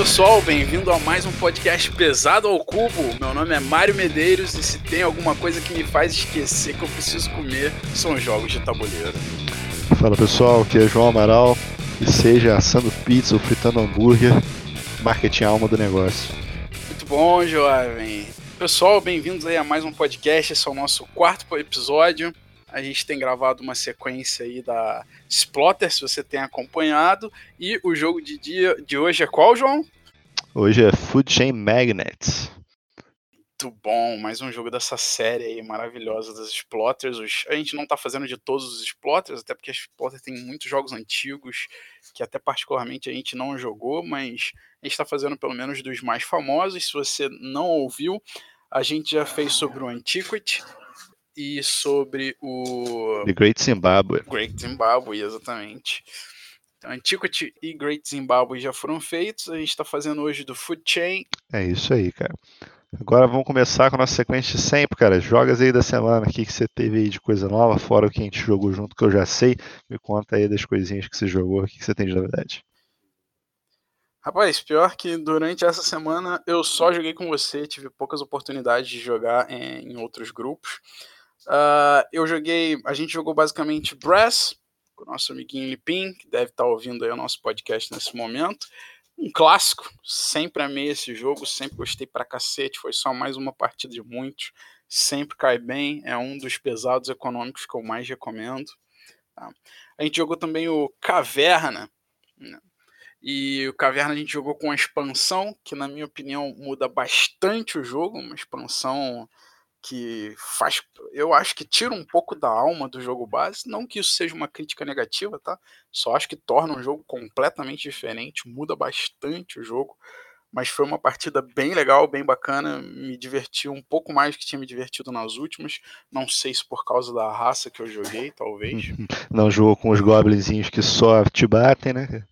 pessoal, bem-vindo a mais um podcast Pesado ao Cubo. Meu nome é Mário Medeiros e se tem alguma coisa que me faz esquecer que eu preciso comer, são jogos de tabuleiro. Fala pessoal, aqui é João Amaral e seja assando pizza ou fritando hambúrguer, marketing é alma do negócio. Muito bom, jovem. Pessoal, bem-vindos aí a mais um podcast, esse é o nosso quarto episódio. A gente tem gravado uma sequência aí da Splotter, se você tem acompanhado. E o jogo de dia de hoje é qual, João? Hoje é Food Chain Magnets. Muito bom, mais um jogo dessa série aí maravilhosa das Splotters. A gente não tá fazendo de todos os Splotters, até porque a Splotter tem muitos jogos antigos que até particularmente a gente não jogou, mas a gente está fazendo pelo menos dos mais famosos. Se você não ouviu, a gente já fez sobre o Antiquity, e sobre o. The Great Zimbabwe. Great Zimbabwe, exatamente. Então, Antiquity e Great Zimbabwe já foram feitos, a gente está fazendo hoje do Food Chain. É isso aí, cara. Agora vamos começar com a nossa sequência de sempre, cara. Jogas aí da semana, o que, que você teve aí de coisa nova, fora o que a gente jogou junto, que eu já sei. Me conta aí das coisinhas que você jogou, o que, que você tem de novidade. Rapaz, pior que durante essa semana eu só joguei com você, tive poucas oportunidades de jogar em, outros grupos. Uh, eu joguei, a gente jogou basicamente Brass, com o nosso amiguinho Lipin, que deve estar ouvindo aí o nosso podcast nesse momento. Um clássico, sempre amei esse jogo, sempre gostei pra cacete, foi só mais uma partida de muitos, sempre cai bem, é um dos pesados econômicos que eu mais recomendo. Tá? A gente jogou também o Caverna, né? e o Caverna a gente jogou com a expansão, que na minha opinião muda bastante o jogo, uma expansão que faz, eu acho que tira um pouco da alma do jogo base, não que isso seja uma crítica negativa, tá? Só acho que torna um jogo completamente diferente, muda bastante o jogo, mas foi uma partida bem legal, bem bacana, me diverti um pouco mais que tinha me divertido nas últimas, não sei se por causa da raça que eu joguei, talvez. Não jogou com os goblinzinhos que só te batem, né?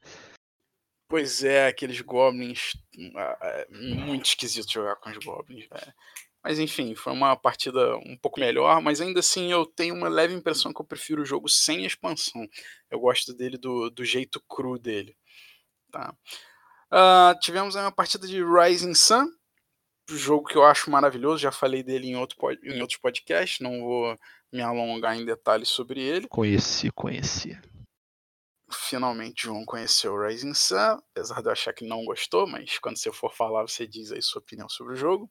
Pois é, aqueles goblins, ah, é muito esquisito jogar com os goblins, velho. Mas enfim, foi uma partida um pouco melhor, mas ainda assim eu tenho uma leve impressão que eu prefiro o jogo sem expansão. Eu gosto dele do, do jeito cru dele. Tá? Uh, tivemos aí uma partida de Rising Sun, jogo que eu acho maravilhoso, já falei dele em, outro, em outros podcasts, não vou me alongar em detalhes sobre ele. Conheci, conheci. Finalmente João conheceu o Rising Sun, apesar de eu achar que não gostou, mas quando você for falar, você diz aí sua opinião sobre o jogo.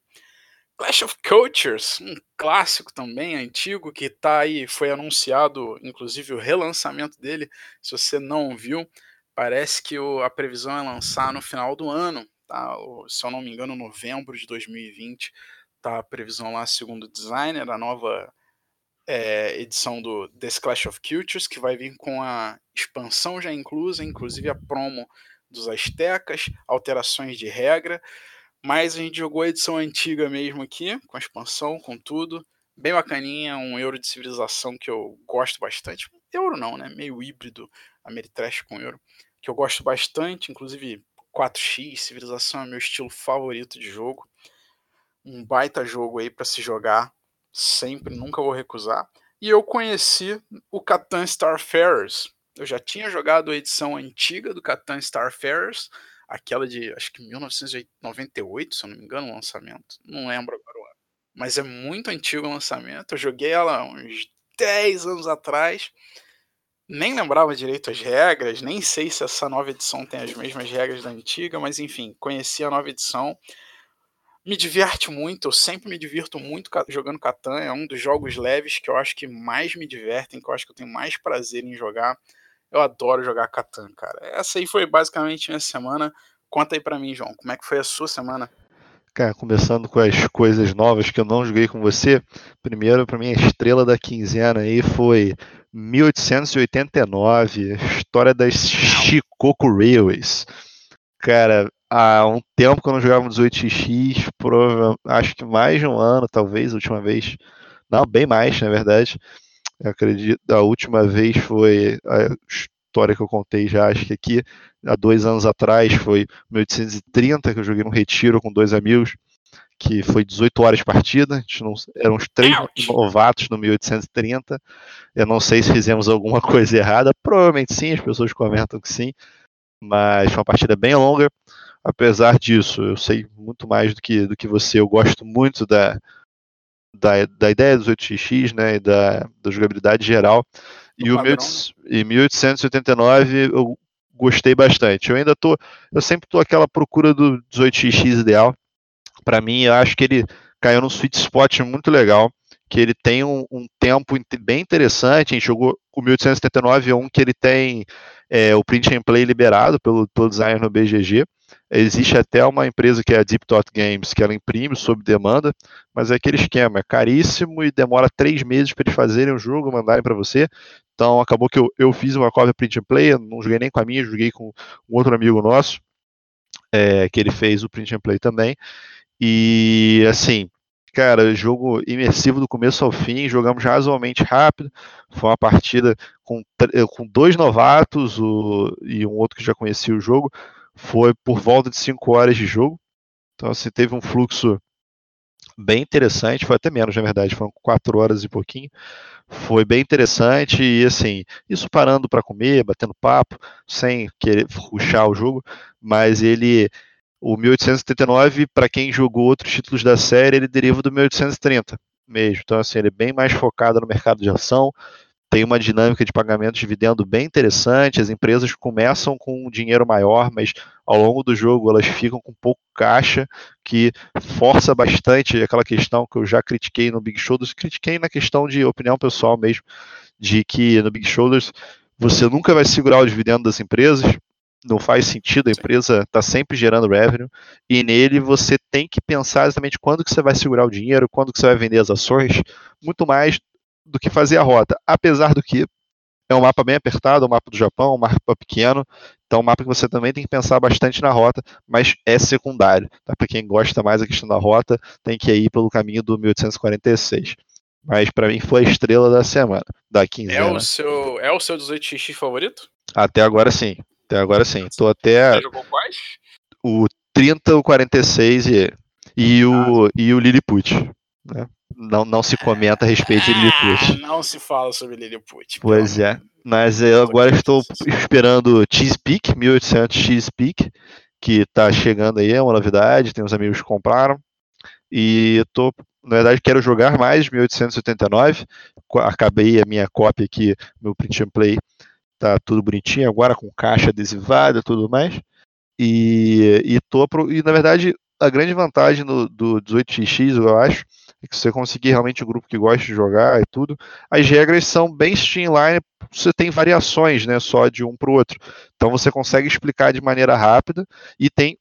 Clash of Cultures, um clássico também, antigo, que tá aí, foi anunciado, inclusive o relançamento dele, se você não viu, parece que o, a previsão é lançar no final do ano, tá? se eu não me engano, novembro de 2020, tá a previsão lá, segundo o designer, a nova é, edição do This Clash of Cultures, que vai vir com a expansão já inclusa, inclusive a promo dos Aztecas, alterações de regra, mas a gente jogou a edição antiga mesmo aqui, com a expansão, com tudo. Bem bacaninha, um euro de civilização que eu gosto bastante. Euro não, né? Meio híbrido, Ameritrash com euro. Que eu gosto bastante, inclusive 4x, civilização é meu estilo favorito de jogo. Um baita jogo aí para se jogar, sempre, nunca vou recusar. E eu conheci o Catan Starfarers. Eu já tinha jogado a edição antiga do Catan Starfarers, aquela de acho que 1998, se eu não me engano, o lançamento. Não lembro agora o ano. Mas é muito antigo o lançamento. Eu joguei ela uns 10 anos atrás. Nem lembrava direito as regras, nem sei se essa nova edição tem as mesmas regras da antiga, mas enfim, conheci a nova edição. Me diverte muito, eu sempre me divirto muito jogando Catan. É um dos jogos leves que eu acho que mais me divertem, que eu acho que eu tenho mais prazer em jogar. Eu adoro jogar Catan, cara. Essa aí foi basicamente minha semana. Conta aí para mim, João, como é que foi a sua semana? Cara, começando com as coisas novas que eu não joguei com você. Primeiro, para mim, a estrela da quinzena aí foi 1889, história das Shikoku Railways. Cara, há um tempo que eu não jogava um 18x, acho que mais de um ano, talvez, a última vez. Não, bem mais, na verdade. Eu acredito, a última vez foi a história que eu contei já, acho que aqui, há dois anos atrás, foi 1830, que eu joguei no retiro com dois amigos, que foi 18 horas de partida, a gente não, eram uns três Ouch. novatos no 1830, eu não sei se fizemos alguma coisa errada, provavelmente sim, as pessoas comentam que sim, mas foi uma partida bem longa, apesar disso, eu sei muito mais do que, do que você, eu gosto muito da, da, da ideia dos 8x, né, e da, da jogabilidade geral. e o 1889 eu gostei bastante. Eu ainda tô, eu sempre tô aquela procura do 18x ideal. Para mim, eu acho que ele caiu num sweet spot muito legal, que ele tem um, um tempo bem interessante. A gente jogou o 1879 é um que ele tem é, o print and play liberado pelo, pelo designer no BGG. Existe até uma empresa que é a Deep Thought Games, que ela imprime sob demanda, mas é aquele esquema, é caríssimo e demora três meses para eles fazerem o jogo, mandarem para você. Então acabou que eu, eu fiz uma cópia print and play, não joguei nem com a minha, joguei com um outro amigo nosso, é, que ele fez o print and play também. E assim, cara, jogo imersivo do começo ao fim, jogamos razoavelmente rápido. Foi uma partida com, com dois novatos o, e um outro que já conhecia o jogo. Foi por volta de 5 horas de jogo. Então, assim, teve um fluxo bem interessante. Foi até menos, na verdade, foram 4 horas e pouquinho. Foi bem interessante e, assim, isso parando para comer, batendo papo, sem querer ruxar o jogo, mas ele o 1879, para quem jogou outros títulos da série, ele deriva do 1830 mesmo. Então, assim, ele é bem mais focado no mercado de ação, tem uma dinâmica de pagamento de dividendo bem interessante. As empresas começam com um dinheiro maior, mas ao longo do jogo elas ficam com pouco caixa, que força bastante aquela questão que eu já critiquei no Big Shoulders, critiquei na questão de opinião pessoal mesmo, de que no Big Shoulders você nunca vai segurar o dividendo das empresas, não faz sentido, a empresa está sempre gerando revenue, e nele você tem que pensar exatamente quando que você vai segurar o dinheiro, quando que você vai vender as ações, muito mais do que fazer a rota, apesar do que é um mapa bem apertado, um mapa do Japão, um mapa pequeno, então um mapa que você também tem que pensar bastante na rota, mas é secundário, tá? para quem gosta mais da questão da rota, tem que ir pelo caminho do 1846. Mas para mim foi a estrela da semana, da quinzena. É o seu, é o seu 18x favorito? Até agora sim. Até agora sim. Tô até. Você jogou quais? O 30, o 46 e, e, o, ah. e o Lilliput. Né? Não, não se comenta a respeito de Lilliput. Ah, não se fala sobre Lilliput. Pois é. Mas eu agora estou esperando Cheesepeak, 1800 Cheesepeak, que está chegando aí, é uma novidade, tem uns amigos que compraram. E tô, na verdade, quero jogar mais 1889. Acabei a minha cópia aqui, meu print and play tá tudo bonitinho agora com caixa adesivada e tudo mais. E, e, tô e na verdade a grande vantagem no, do 18x eu acho é que você conseguir realmente um grupo que gosta de jogar e tudo. As regras são bem streamline, você tem variações, né, só de um para o outro. Então você consegue explicar de maneira rápida e tem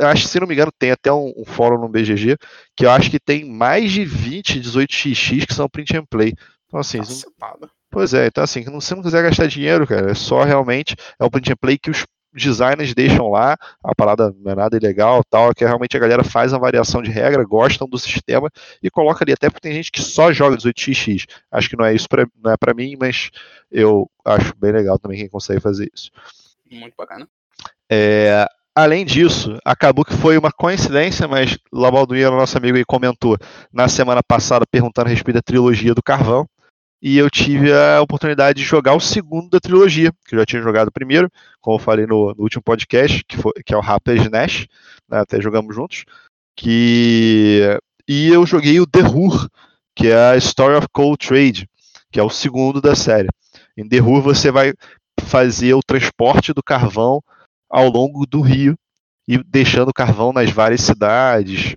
acho se não me engano, tem até um, um, fórum no BGG que eu acho que tem mais de 20 18xx que são print and play. Então, assim, Nossa, não, Pois é, então assim, se você não quiser gastar dinheiro, cara, é só realmente é o print and play que os designers deixam lá, a parada não é nada ilegal tal, que realmente a galera faz uma variação de regra, gostam do sistema e coloca ali, até porque tem gente que só joga 18x. Acho que não é isso pra, não é para mim, mas eu acho bem legal também quem consegue fazer isso. Muito bacana. É, além disso, acabou que foi uma coincidência, mas Labalduino, nosso amigo aí, comentou na semana passada perguntando a respeito da trilogia do Carvão e eu tive a oportunidade de jogar o segundo da trilogia, que eu já tinha jogado o primeiro, como eu falei no, no último podcast, que, foi, que é o Raptors Nash, né, até jogamos juntos, que e eu joguei o The Hur, que é a Story of Cold Trade, que é o segundo da série. Em The Hur você vai fazer o transporte do carvão ao longo do rio e deixando carvão nas várias cidades,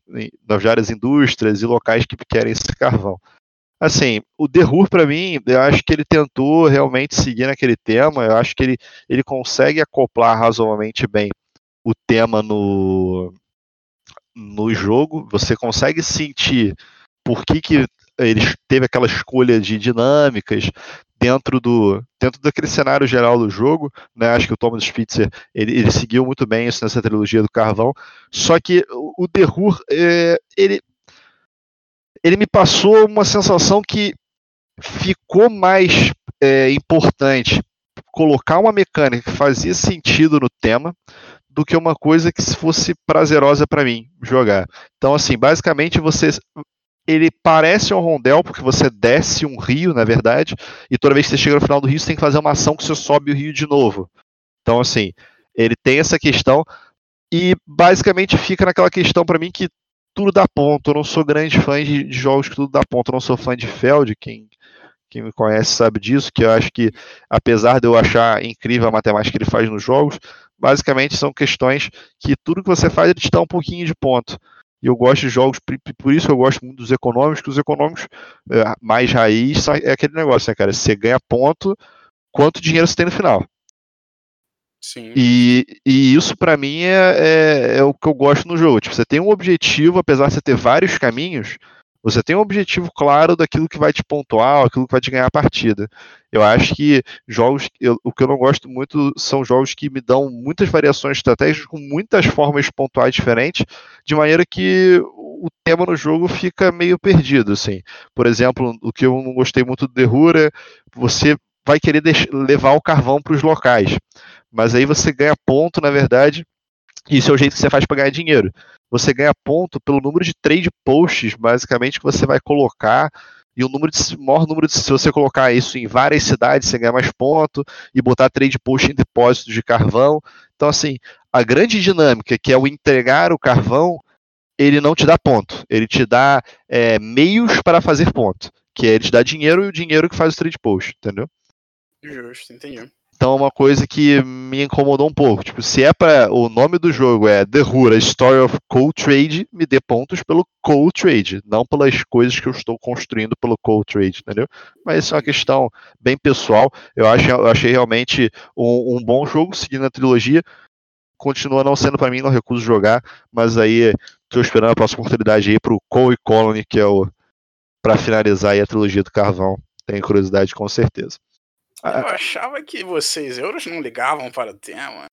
nas várias indústrias e locais que querem esse carvão assim, o Who, para mim, eu acho que ele tentou realmente seguir naquele tema, eu acho que ele, ele consegue acoplar razoavelmente bem o tema no, no jogo, você consegue sentir por que, que ele teve aquela escolha de dinâmicas dentro do dentro daquele cenário geral do jogo, né? Acho que o Thomas Spitzer ele, ele seguiu muito bem isso nessa trilogia do Carvão. Só que o, o é, ele ele me passou uma sensação que ficou mais é, importante colocar uma mecânica que fazia sentido no tema do que uma coisa que fosse prazerosa para mim jogar. Então, assim, basicamente você ele parece um rondel porque você desce um rio, na verdade, e toda vez que você chega no final do rio, você tem que fazer uma ação que você sobe o rio de novo. Então, assim, ele tem essa questão E basicamente fica naquela questão para mim que tudo dá ponto. Eu não sou grande fã de, de, jogos que tudo dá ponto. Eu não sou fã de Feld, quem, quem me conhece sabe disso, que eu acho que, apesar de eu achar incrível a matemática que ele faz nos jogos, basicamente são questões que tudo que você faz ele te dá um pouquinho de ponto. E eu gosto de jogos, por isso eu gosto muito dos econômicos, que os econômicos é, mais raiz é aquele negócio, né, cara? Você ganha ponto, quanto dinheiro você tem no final. Sim. E, e isso para mim é, é, é, o que eu gosto no jogo. Tipo, você tem um objetivo, apesar de você ter vários caminhos, você tem um objetivo claro daquilo que vai te pontuar, aquilo que vai te ganhar a partida. Eu acho que jogos, eu, o que eu não gosto muito são jogos que me dão muitas variações estratégicas com muitas formas de pontuar diferentes, de maneira que o tema no jogo fica meio perdido, assim. Por exemplo, o que eu não gostei muito do Derrura, você vai querer levar o carvão para os locais mas aí você ganha ponto, na verdade, isso é o jeito que você faz para ganhar dinheiro. Você ganha ponto pelo número de trade posts, basicamente, que você vai colocar e o número de, maior número de, se você colocar isso em várias cidades, você ganha mais ponto, e botar trade post em depósitos de carvão. Então, assim, a grande dinâmica, que é o entregar o carvão, ele não te dá ponto, ele te dá é, meios para fazer ponto, que é ele te dá dinheiro e o dinheiro que faz o trade post, entendeu? Justo, entendi. Então é uma coisa que me incomodou um pouco. Tipo, se é para o nome do jogo é The Hura Story of Cold Trade, me dê pontos pelo Cold Trade, não pelas coisas que eu estou construindo pelo Cold Trade, entendeu? Mas isso é uma questão bem pessoal. Eu, acho, eu achei realmente um, um bom jogo seguindo a trilogia. Continua não sendo para mim, não recuso jogar, mas aí estou esperando a próxima oportunidade aí para o Cole Colony, que é o para finalizar a trilogia do Carvão. Tenho curiosidade com certeza. Eu achava que vocês, euros, não ligavam para o tema.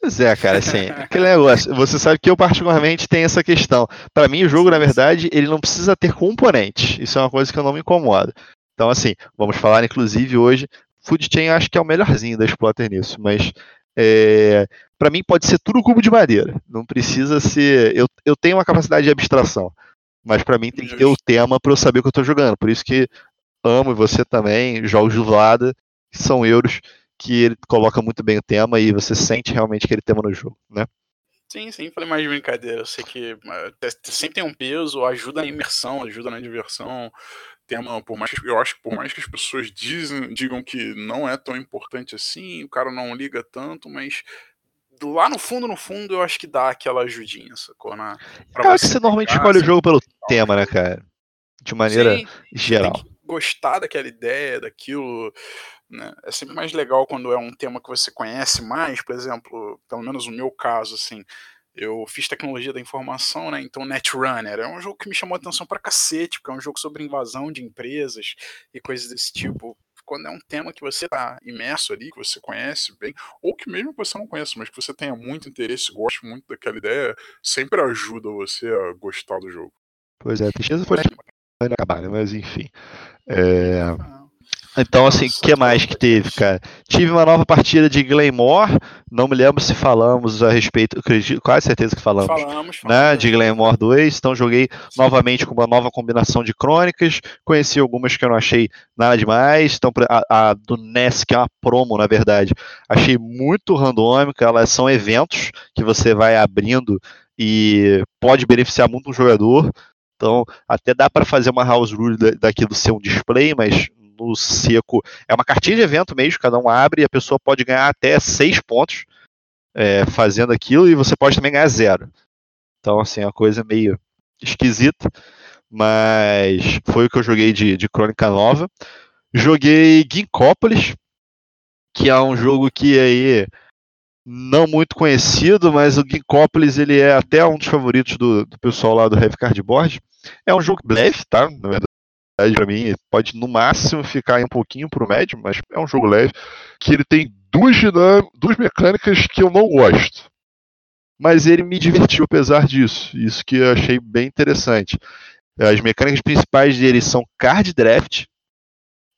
Pois é, cara, assim, aquele negócio. Você sabe que eu, particularmente, tenho essa questão. Para mim, o jogo, na verdade, ele não precisa ter componentes. Isso é uma coisa que eu não me incomodo. Então, assim, vamos falar, inclusive, hoje. Food Chain acho que é o melhorzinho da Exploiter nisso, mas é, para mim pode ser tudo cubo de madeira. Não precisa ser. Eu, eu tenho uma capacidade de abstração, mas para mim tem que ter o tema para eu saber o que eu tô jogando. Por isso que amo e você também, jogos de Vlada são euros que ele coloca muito bem o tema e você sente realmente aquele tema no jogo, né? Sim, sim, falei mais de brincadeira. Eu sei que sempre tem um peso, ajuda na imersão, ajuda na diversão. Tema, por mais que, eu acho que por mais que as pessoas dizem, digam que não é tão importante assim, o cara não liga tanto, mas lá no fundo, no fundo, eu acho que dá aquela ajudinha, sacou? Na, eu acho que você normalmente escolhe o jogo pelo tema, né, cara? De maneira sim, geral. Tem que gostar daquela ideia, daquilo. Né? É sempre mais legal quando é um tema que você conhece mais, por exemplo, pelo menos no meu caso, assim, eu fiz tecnologia da informação, né? Então Netrunner é um jogo que me chamou a atenção pra cacete, porque é um jogo sobre invasão de empresas e coisas desse tipo. Quando é um tema que você tá imerso ali, que você conhece bem, ou que mesmo você não conhece, mas que você tenha muito interesse, goste muito daquela ideia, sempre ajuda você a gostar do jogo. Pois é, tristeza foi acabar, né? Mas enfim. É... Então, assim, o que mais que teve, cara? Tive uma nova partida de Glamour, não me lembro se falamos a respeito, quase certeza que falamos, falamos, falamos né, de Glamour 2, então joguei novamente com uma nova combinação de crônicas, conheci algumas que eu não achei nada demais, então a, a do NES, que é uma promo, na verdade, achei muito randômica, elas são eventos que você vai abrindo e pode beneficiar muito um jogador, então até dá para fazer uma house rule daqui do ser um display, mas no seco. É uma cartinha de evento mesmo, cada um abre e a pessoa pode ganhar até seis pontos é, fazendo aquilo e você pode também ganhar zero. Então, assim, é uma coisa meio esquisita, mas foi o que eu joguei de, de Crônica Nova. Joguei Ginkópolis, que é um jogo que aí não muito conhecido, mas o Ginkópolis ele é até um dos favoritos do, do pessoal lá do Heavy Cardboard. É um jogo leve, tá? Para mim pode no máximo ficar um pouquinho pro médio, mas é um jogo leve que ele tem duas duas mecânicas que eu não gosto. Mas ele me divertiu apesar disso. Isso que eu achei bem interessante. As mecânicas principais dele são card draft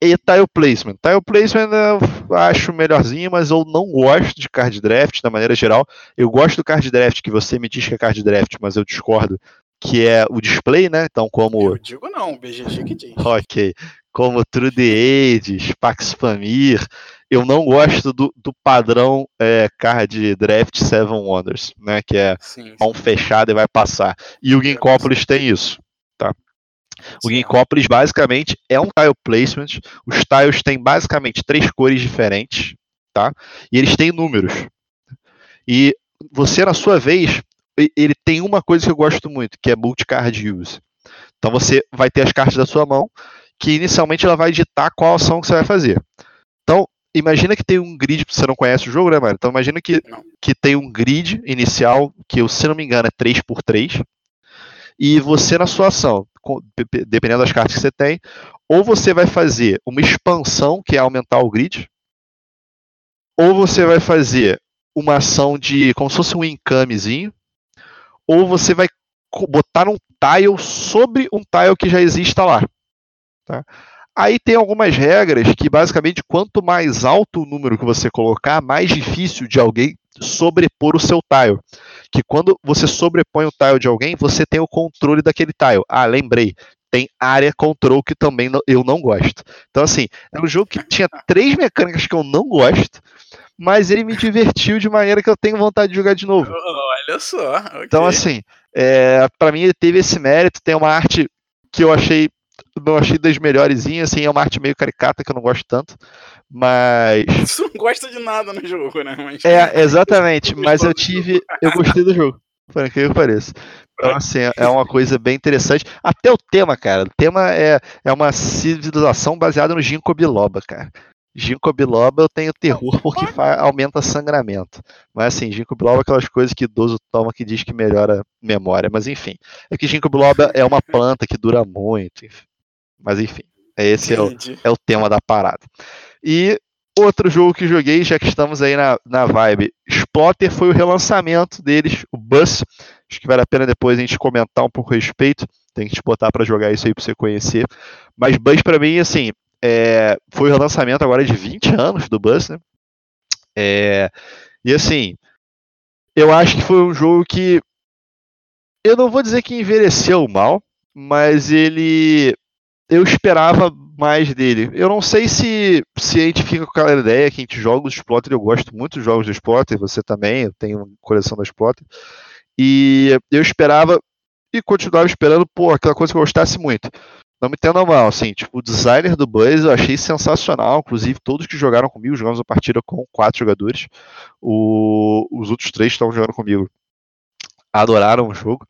e tile placement. Tile placement eu acho melhorzinho, mas eu não gosto de card draft da maneira geral. Eu gosto do card draft que você me diz que é card draft, mas eu discordo que é o display, né? Então, como. Eu digo não, o BGG que diz. Ok. Como True the Ages, Pax Pamir. eu não gosto do, do padrão é, card draft Seven Wonders, né? Que é sim, mão fechada e vai passar. E o Ginkópolis tem isso, tá? O Ginkópolis basicamente é um tile placement. Os tiles têm basicamente três cores diferentes, tá? E eles têm números. E você, na sua vez, ele tem uma coisa que eu gosto muito, que é multi-card use. Então você vai ter as cartas da sua mão, que inicialmente ela vai ditar qual ação que você vai fazer. Então, imagina que tem um grid, você não conhece o jogo, né, mano? Então imagina que, que tem um grid inicial, que se não me engano é 3x3, e você na sua ação, dependendo das cartas que você tem, ou você vai fazer uma expansão, que é aumentar o grid, ou você vai fazer uma ação de como se fosse um encamezinho, ou você vai botar um tile sobre um tile que já exista lá. Tá? Aí tem algumas regras que basicamente quanto mais alto o número que você colocar, mais difícil de alguém sobrepor o seu tile. Que quando você sobrepõe o tile de alguém, você tem o controle daquele tile. Ah, lembrei. Tem área control que também eu não gosto. Então, assim, é um jogo que tinha três mecânicas que eu não gosto, mas ele me divertiu de maneira que eu tenho vontade de jogar de novo. Olha só. Okay. Então, assim, é, para mim ele teve esse mérito. Tem uma arte que eu achei não achei das melhores, assim, é uma arte meio caricata que eu não gosto tanto, mas... Você não gosta de nada no jogo, né? Mas... É, exatamente, mas eu tive, eu gostei do jogo, por que eu pareça. Então, assim, é uma coisa bem interessante. Até o tema, cara, o tema é, é uma civilização baseada no ginkgo biloba, cara. Ginkgo biloba eu tenho terror porque aumenta sangramento. Mas assim, ginkgo biloba é aquelas coisas que idoso toma que diz que melhora memória. Mas enfim, é que ginkgo biloba é uma planta que dura muito. Enfim. Mas enfim, esse é o, é o tema da parada. E outro jogo que joguei, já que estamos aí na, na vibe, Splotter foi o relançamento deles, o Bus. Acho que vale a pena depois a gente comentar um pouco a respeito. Tem que te botar para jogar isso aí para você conhecer. Mas Bus para mim, assim, é, foi o relançamento agora de 20 anos do Bus, né? É, e assim, eu acho que foi um jogo que eu não vou dizer que envelheceu mal, mas ele eu esperava mais dele. Eu não sei se, se a gente fica com aquela ideia que a gente joga os Splotter, eu gosto muito dos jogos do Splotter, você também, eu tenho uma coleção da Splotter, e eu esperava e continuava esperando, pô, aquela coisa que eu gostasse muito. Não me entenda mal, assim, tipo, o designer do Buzz eu achei sensacional, inclusive todos que jogaram comigo, jogamos a partida com quatro jogadores, o, os outros três que estavam jogando comigo adoraram o jogo,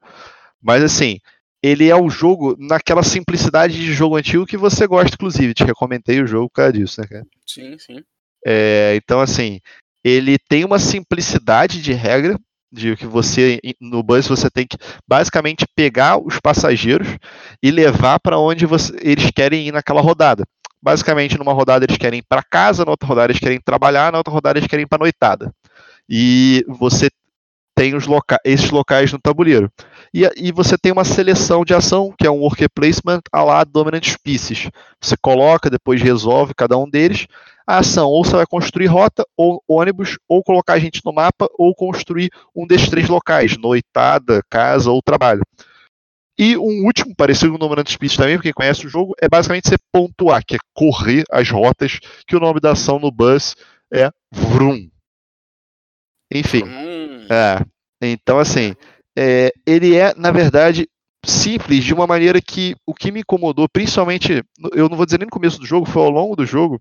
mas assim, ele é o jogo naquela simplicidade de jogo antigo que você gosta, inclusive. Te recomendei o jogo por causa disso, né, cara? Sim, sim. É, então, assim, ele tem uma simplicidade de regra, de que você, no bus, você tem que basicamente pegar os passageiros e levar para onde você, eles querem ir naquela rodada. Basicamente, numa rodada eles querem ir para casa, na outra rodada eles querem trabalhar, na outra rodada eles querem ir para noitada. E você tem os loca esses locais no tabuleiro. E, e, você tem uma seleção de ação, que é um worker placement a lá Dominant Species. Você coloca, depois resolve cada um deles. A ação, ou você vai construir rota, ou ônibus, ou colocar a gente no mapa, ou construir um desses três locais, noitada, casa ou trabalho. E um último, parecido com o Dominant Species também, porque quem conhece o jogo, é basicamente você pontuar, que é correr as rotas, que o nome da ação no bus é Vroom. Enfim. Hum. É. Então, assim, é, ele é, na verdade, simples de uma maneira que o que me incomodou, principalmente, eu não vou dizer nem no começo do jogo, foi ao longo do jogo,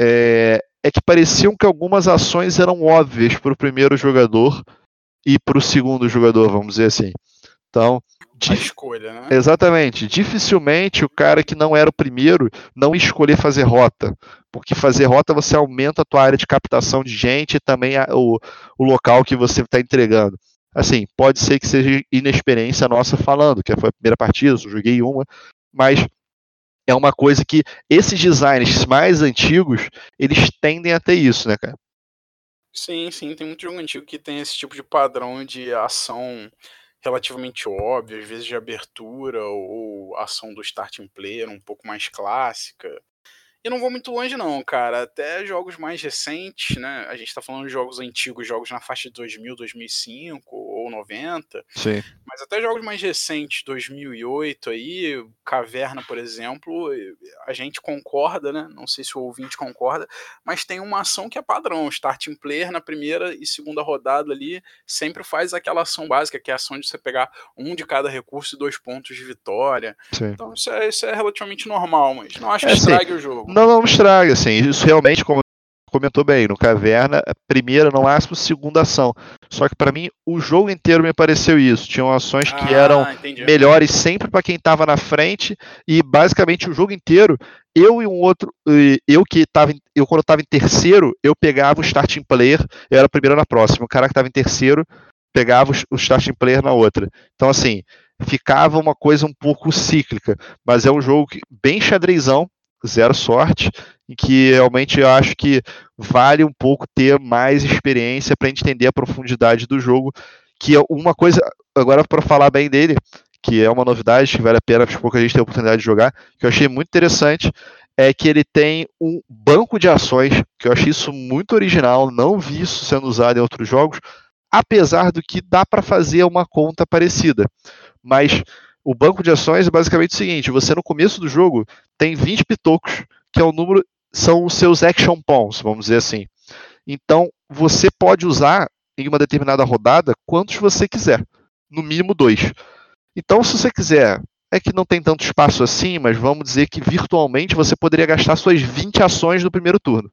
é, é que pareciam que algumas ações eram óbvias para o primeiro jogador e para o segundo jogador, vamos dizer assim. Então, a escolha, né? Exatamente. Dificilmente o cara que não era o primeiro não escolher fazer rota. Porque fazer rota você aumenta a tua área de captação de gente e também a, o, o local que você está entregando. Assim, pode ser que seja inexperiência nossa falando, que foi a primeira partida, eu joguei uma, mas é uma coisa que esses designs mais antigos, eles tendem a ter isso, né, cara? Sim, sim, tem muito jogo antigo que tem esse tipo de padrão de ação relativamente óbvio, às vezes de abertura ou ação do starting player um pouco mais clássica. E não vou muito longe não, cara, até jogos mais recentes, né, a gente tá falando de jogos antigos, jogos na faixa de 2000, 2005 ou 90, Sim. mas até jogos mais recentes, 2008 aí, Caverna, por exemplo, a gente concorda, né? Não sei se o ouvinte concorda, mas tem uma ação que é padrão. Starting player na primeira e segunda rodada ali sempre faz aquela ação básica, que é a ação de você pegar um de cada recurso e dois pontos de vitória. Sim. Então isso é, isso é relativamente normal, mas não acho que é, estrague o jogo. Não, não estraga, assim. Isso realmente, como comentou bem, no Caverna, primeira, no máximo, segunda ação. Só que para mim, o jogo inteiro me pareceu isso. Tinham ações que ah, eram entendi. melhores sempre para quem estava na frente, e basicamente o jogo inteiro, eu e um outro, eu que estava, eu quando estava em terceiro, eu pegava o starting player, eu era primeiro na próxima. O cara que estava em terceiro pegava o starting player na outra. Então, assim, ficava uma coisa um pouco cíclica, mas é um jogo bem xadrezão, zero sorte, em que realmente eu acho que vale um pouco ter mais experiência para entender a profundidade do jogo, que é uma coisa, agora para falar bem dele, que é uma novidade que vale a pena porque pouco a gente ter a oportunidade de jogar, que eu achei muito interessante, é que ele tem um banco de ações, que eu achei isso muito original, não vi isso sendo usado em outros jogos, apesar do que dá para fazer uma conta parecida. Mas o banco de ações é basicamente o seguinte: você no começo do jogo tem 20 pitocos, que é o número, são os seus action pawns, vamos dizer assim. Então você pode usar em uma determinada rodada quantos você quiser, no mínimo dois. Então, se você quiser, é que não tem tanto espaço assim, mas vamos dizer que virtualmente você poderia gastar suas 20 ações no primeiro turno.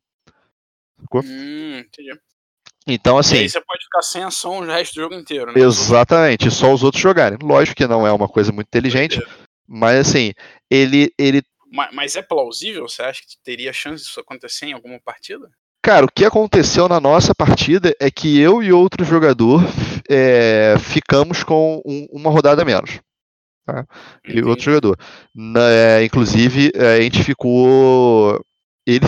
Hum, entendi. Então, assim. E aí você pode ficar sem ação o resto do jogo inteiro, né? Exatamente, só os outros jogarem. Lógico que não é uma coisa muito inteligente, mas assim, ele. ele... Mas, mas, é plausível? Você acha que teria chance disso acontecer em alguma partida? Cara, o que aconteceu na nossa partida é que eu e outro jogador é, ficamos com um, uma rodada menos. Tá? E outro jogador. Na, é, inclusive, é, a gente ficou. Ele,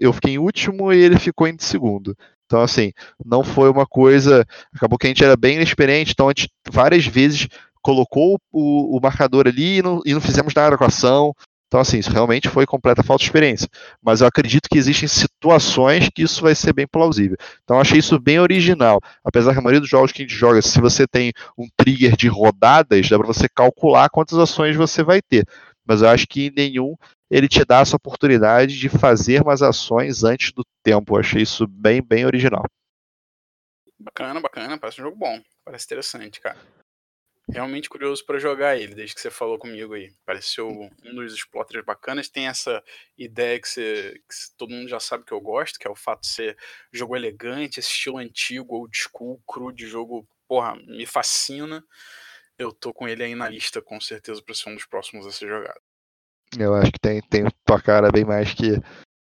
eu fiquei em último e ele ficou em segundo. Então, assim, não foi uma coisa. Acabou que a gente era bem inexperiente, então a gente várias vezes colocou o, o marcador ali e não, e não fizemos nada com a ação. Então, assim, isso realmente foi completa falta de experiência. Mas eu acredito que existem situações que isso vai ser bem plausível. Então, eu achei isso bem original. Apesar que a maioria dos jogos que a gente joga, se você tem um trigger de rodadas, dá para você calcular quantas ações você vai ter. Mas eu acho que nenhum ele te dá essa oportunidade de fazer mais ações antes do tempo. Eu achei isso bem, bem original. Bacana, bacana. Parece um jogo bom. Parece interessante, cara. Realmente curioso para jogar ele, desde que você falou comigo aí. Pareceu um dos exploiters bacanas. Tem essa ideia que, você, que todo mundo já sabe que eu gosto, que é o fato de ser jogo elegante, esse estilo antigo, old school, cru de jogo, porra, me fascina. Eu tô com ele aí na lista, com certeza, para ser um dos próximos a ser jogado. Eu acho que tem, tem tua cara bem mais que,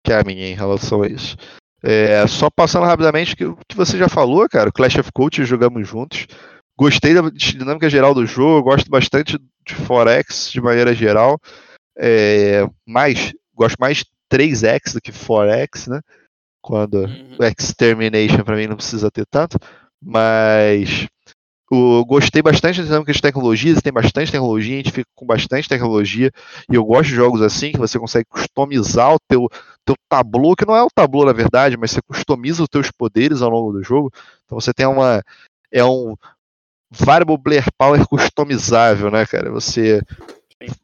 que a minha em relação a isso. É, só passando rapidamente o que, que você já falou, cara, Clash of Coach jogamos juntos. Gostei da dinâmica geral do jogo, gosto bastante de Forex de maneira geral. É, mais, gosto mais de 3x do que Forex, né? Quando uhum. o Extermination para mim não precisa ter tanto, mas eu gostei bastante da dinâmica de tecnologias, tem bastante tecnologia, a gente fica com bastante tecnologia, e eu gosto de jogos assim, que você consegue customizar o teu, teu tabu, que não é o tabu na verdade, mas você customiza os teus poderes ao longo do jogo, então você tem uma, é um variable player power customizável, né, cara, você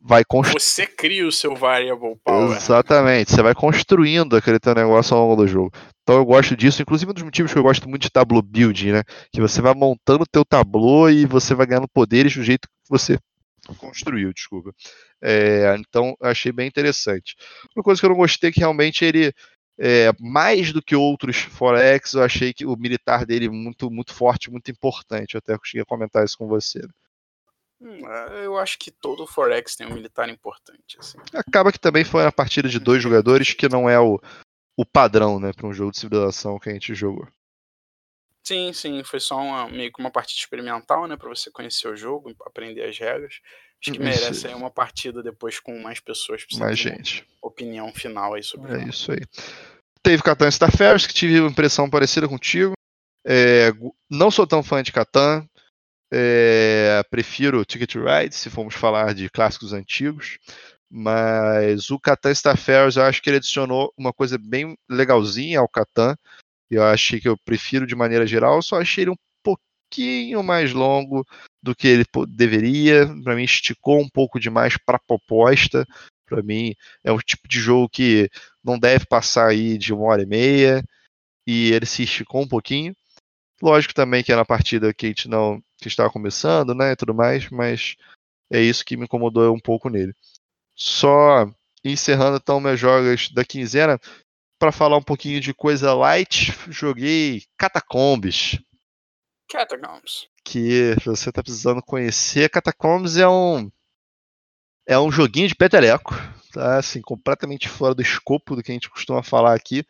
vai construir. Você cria o seu variable power. Exatamente, você vai construindo aquele teu negócio ao longo do jogo. Então eu gosto disso, inclusive um dos motivos que eu gosto muito de tableau building, né? Que você vai montando o teu tableau e você vai ganhando poderes do jeito que você construiu, desculpa. É, então eu achei bem interessante. Uma coisa que eu não gostei é que realmente ele é, mais do que outros Forex, eu achei que o militar dele muito muito forte, muito importante. Eu até cheguei a comentar isso com você. Né? Hum, é, eu acho que todo Forex tem um militar importante. Assim. Acaba que também foi uma partida de dois jogadores que não é o, o padrão, né, para um jogo de civilização que a gente jogou. Sim, sim, foi só uma, meio que uma partida experimental, né, para você conhecer o jogo, aprender as regras. Acho que merece aí uma partida depois com mais pessoas. Mais gente. Opinião final aí sobre É isso aí. Teve Catan Starfares, que tive uma impressão parecida contigo. É, não sou tão fã de Catan, é, prefiro Ticket Ride, se formos falar de clássicos antigos. Mas o Catan Starfares, eu acho que ele adicionou uma coisa bem legalzinha ao Catan. Eu achei que eu prefiro de maneira geral, só achei ele um pouquinho mais longo do que ele deveria. Para mim, esticou um pouco demais para a proposta. Para mim, é o tipo de jogo que não deve passar aí de uma hora e meia. E ele se esticou um pouquinho. Lógico também que era uma partida que a gente não que estava começando, né, e tudo mais, mas é isso que me incomodou um pouco nele. Só encerrando então meus jogos da quinzena, para falar um pouquinho de coisa light, joguei Catacombs. Catacombs. Que você tá precisando conhecer. Catacombs é um é um joguinho de peteleco, tá? Assim, completamente fora do escopo do que a gente costuma falar aqui,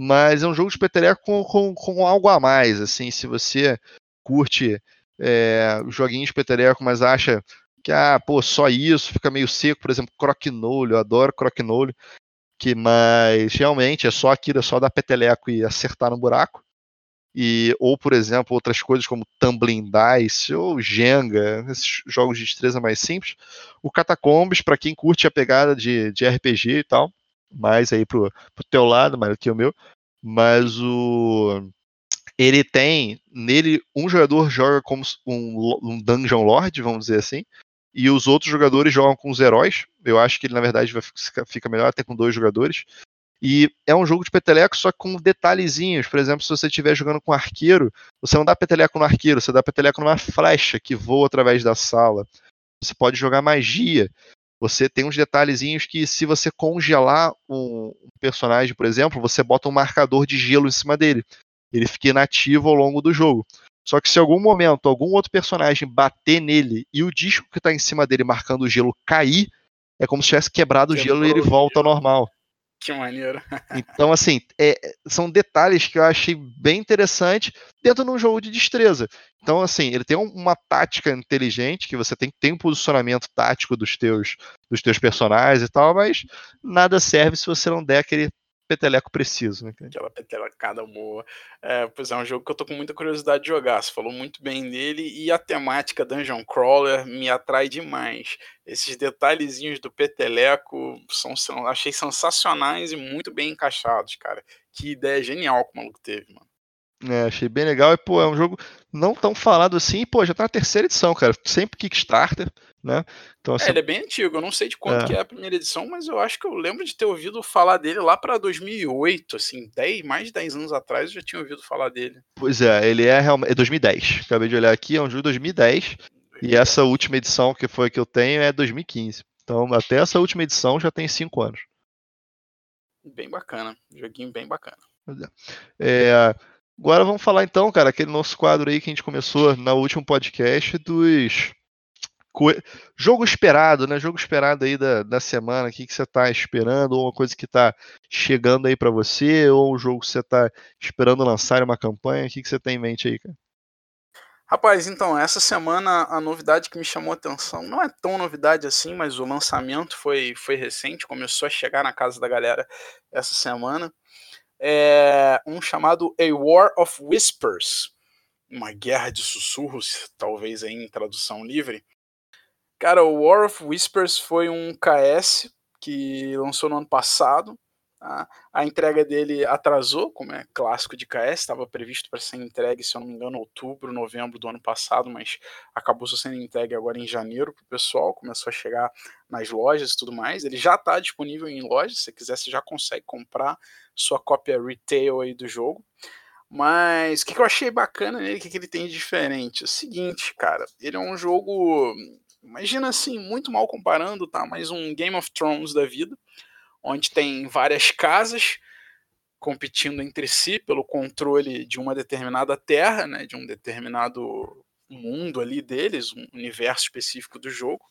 mas é um jogo de peteleco com, com, com algo a mais, assim, se você curte é, joguinhos de peteleco, mas acha que, ah, pô, só isso, fica meio seco, por exemplo, croquinolho, eu adoro croquinolho, que, mas realmente é só aquilo, é só dar peteleco e acertar no buraco. E, ou, por exemplo, outras coisas como Tumbling Dice ou Jenga, esses jogos de destreza mais simples. O Catacombs, para quem curte a pegada de, de RPG e tal, mais aí pro, pro teu lado, mais do que o meu. Mas o. Ele tem. Nele, um jogador joga como um, um Dungeon Lord, vamos dizer assim e os outros jogadores jogam com os heróis. Eu acho que ele, na verdade, vai fica melhor até com dois jogadores. E é um jogo de peteleco, só com detalhezinhos. Por exemplo, se você estiver jogando com arqueiro, você não dá peteleco no arqueiro, você dá peteleco numa flecha que voa através da sala. Você pode jogar magia. Você tem uns detalhezinhos que, se você congelar um personagem, por exemplo, você bota um marcador de gelo em cima dele. Ele fica inativo ao longo do jogo. Só que se em algum momento algum outro personagem bater nele e o disco que está em cima dele marcando o gelo cair, é como se tivesse quebrado o gelo e ele volta ao normal. Que maneiro. então, assim, é, são detalhes que eu achei bem interessante dentro de um jogo de destreza. Então, assim, ele tem uma tática inteligente, que você tem, tem um posicionamento tático dos teus, dos teus personagens e tal, mas nada serve se você não der aquele peteleco preciso, né? Aquela petelecada boa. É, pois é, um jogo que eu tô com muita curiosidade de jogar. Você falou muito bem dele e a temática Dungeon Crawler me atrai demais. Esses detalhezinhos do peteleco são, são achei sensacionais e muito bem encaixados, cara. Que ideia genial que o maluco teve, mano. É, achei bem legal. E, pô, é um jogo não tão falado assim. Pô, já tá na terceira edição, cara. Sempre Kickstarter, né? Então, assim, é, ele é bem antigo. Eu não sei de quando é. que é a primeira edição, mas eu acho que eu lembro de ter ouvido falar dele lá para 2008, assim, 10, mais de 10 anos atrás eu já tinha ouvido falar dele. Pois é, ele é realmente. É 2010. Acabei de olhar aqui, é um jogo de 2010. 2010. E essa última edição que foi que eu tenho é 2015. Então, até essa última edição já tem 5 anos. Bem bacana. Joguinho bem bacana. É. é Agora vamos falar então, cara, aquele nosso quadro aí que a gente começou no último podcast dos jogo esperado, né? Jogo esperado aí da, da semana, o que, que você está esperando, ou uma coisa que está chegando aí para você, ou um jogo que você está esperando lançar uma campanha, o que, que você tem em mente aí, cara? Rapaz, então, essa semana a novidade que me chamou a atenção, não é tão novidade assim, mas o lançamento foi, foi recente, começou a chegar na casa da galera essa semana é um chamado A War of Whispers, uma guerra de sussurros, talvez aí em tradução livre. Cara, o War of Whispers foi um KS que lançou no ano passado. Tá? A entrega dele atrasou, como é clássico de KS, estava previsto para ser entregue, se eu não me engano, outubro, novembro do ano passado, mas acabou sendo entregue agora em janeiro para o pessoal, começou a chegar nas lojas e tudo mais. Ele já está disponível em lojas, se quiser, você já consegue comprar sua cópia retail aí do jogo. Mas o que, que, eu achei bacana nele, o que, que ele tem de diferente? É o seguinte, cara, ele é um jogo, imagina assim, muito mal comparando, tá? Mas um Game of Thrones da vida, onde tem várias casas competindo entre si pelo controle de uma determinada terra, né? De um determinado mundo ali deles, um universo específico do jogo.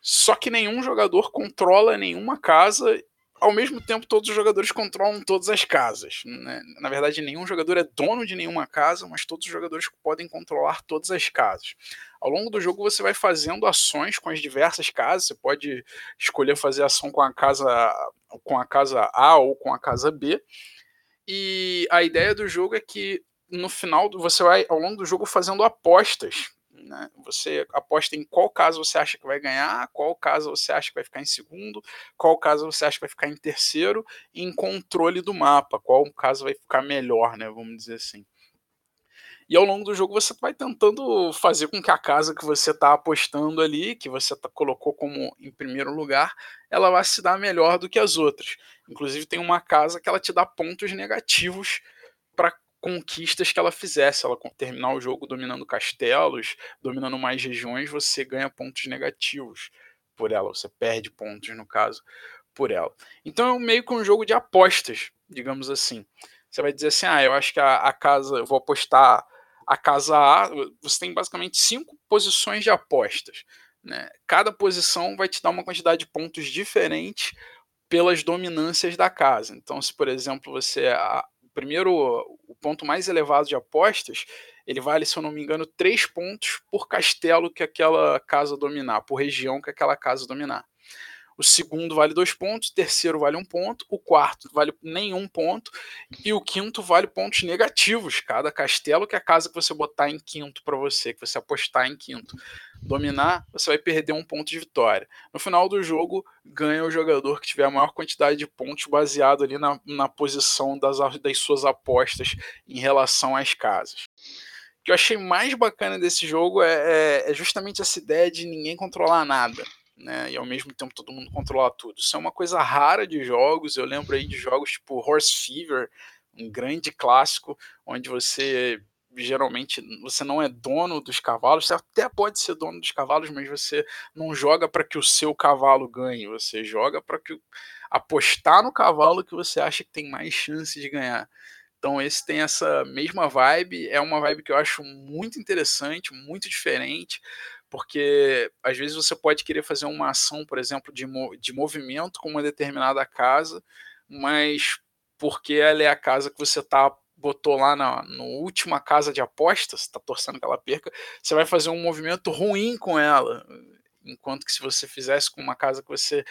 Só que nenhum jogador controla nenhuma casa ao mesmo tempo todos os jogadores controlam todas as casas. Né? Na verdade, nenhum jogador é dono de nenhuma casa, mas todos os jogadores podem controlar todas as casas. Ao longo do jogo você vai fazendo ações com as diversas casas. Você pode escolher fazer ação com a casa com a casa A ou com a casa B. E a ideia do jogo é que no final você vai ao longo do jogo fazendo apostas né? Você aposta em qual caso você acha que vai ganhar, qual caso você acha que vai ficar em segundo, qual caso você acha que vai ficar em terceiro, em controle do mapa, qual caso vai ficar melhor, né? Vamos dizer assim. E ao longo do jogo você vai tentando fazer com que a casa que você está apostando ali, que você tá, colocou como em primeiro lugar, ela vá se dar melhor do que as outras. Inclusive tem uma casa que ela te dá pontos negativos conquistas que ela fizesse. Ela terminar o jogo dominando castelos, dominando mais regiões, você ganha pontos negativos por ela, você perde pontos no caso por ela. Então é meio que um jogo de apostas, digamos assim. Você vai dizer assim: ah, eu acho que a, a casa, eu vou apostar a casa A. Você tem basicamente cinco posições de apostas. Né? Cada posição vai te dar uma quantidade de pontos diferente pelas dominâncias da casa. Então, se por exemplo você primeiro o ponto mais elevado de apostas, ele vale, se eu não me engano, três pontos por castelo que aquela casa dominar, por região que aquela casa dominar o segundo vale dois pontos, o terceiro vale um ponto, o quarto vale nenhum ponto e o quinto vale pontos negativos. Cada castelo que é a casa que você botar em quinto para você, que você apostar em quinto, dominar, você vai perder um ponto de vitória. No final do jogo, ganha o jogador que tiver a maior quantidade de pontos baseado ali na, na posição das, das suas apostas em relação às casas. O que eu achei mais bacana desse jogo é, é, é justamente essa ideia de ninguém controlar nada né? E ao mesmo tempo todo mundo controla tudo. Isso é uma coisa rara de jogos. Eu lembro aí de jogos tipo Horse Fever, um grande clássico, onde você geralmente você não é dono dos cavalos, você até pode ser dono dos cavalos, mas você não joga para que o seu cavalo ganhe, você joga para que apostar no cavalo que você acha que tem mais chance de ganhar. Então esse tem essa mesma vibe, é uma vibe que eu acho muito interessante, muito diferente porque às vezes você pode querer fazer uma ação, por exemplo, de, de movimento com uma determinada casa, mas porque ela é a casa que você tá botou lá na no última casa de apostas, está torcendo que ela perca, você vai fazer um movimento ruim com ela, enquanto que se você fizesse com uma casa que você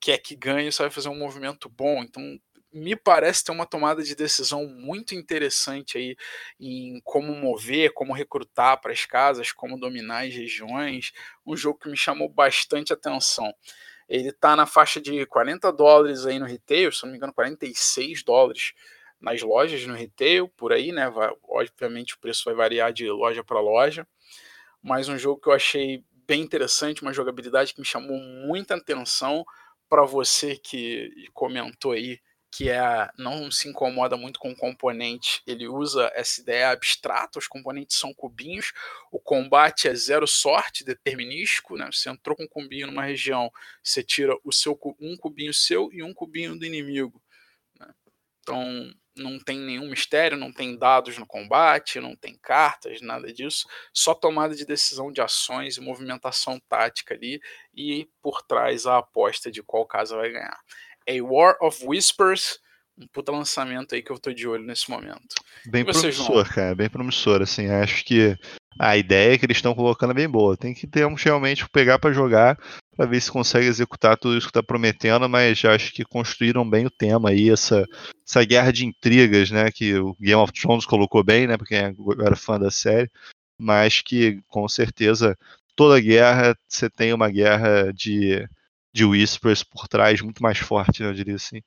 quer que ganhe, você vai fazer um movimento bom. Então me parece ter uma tomada de decisão muito interessante aí em como mover, como recrutar para as casas, como dominar as regiões. Um jogo que me chamou bastante atenção. Ele está na faixa de 40 dólares aí no retail, se não me engano, 46 dólares nas lojas no retail, por aí, né? Vai, obviamente o preço vai variar de loja para loja. Mas um jogo que eu achei bem interessante, uma jogabilidade que me chamou muita atenção para você que comentou aí que é não se incomoda muito com componente, ele usa essa ideia abstrata, os componentes são cubinhos, o combate é zero sorte, determinístico, né? Você entrou com um cubinho numa região, você tira o seu um cubinho seu e um cubinho do inimigo. Né? Então não tem nenhum mistério, não tem dados no combate, não tem cartas, nada disso, só tomada de decisão de ações e movimentação tática ali e por trás a aposta de qual casa vai ganhar. A War of Whispers, um puta lançamento aí que eu tô de olho nesse momento. Bem você, promissor, João? cara, bem promissor, assim, acho que a ideia que eles estão colocando é bem boa. Tem que ter realmente pegar para jogar para ver se consegue executar tudo isso que está prometendo, mas acho que construíram bem o tema aí, essa, essa guerra de intrigas, né, que o Game of Thrones colocou bem, né, porque era fã da série, mas que com certeza toda guerra você tem uma guerra de de Whispers por trás muito mais forte, né, eu diria assim.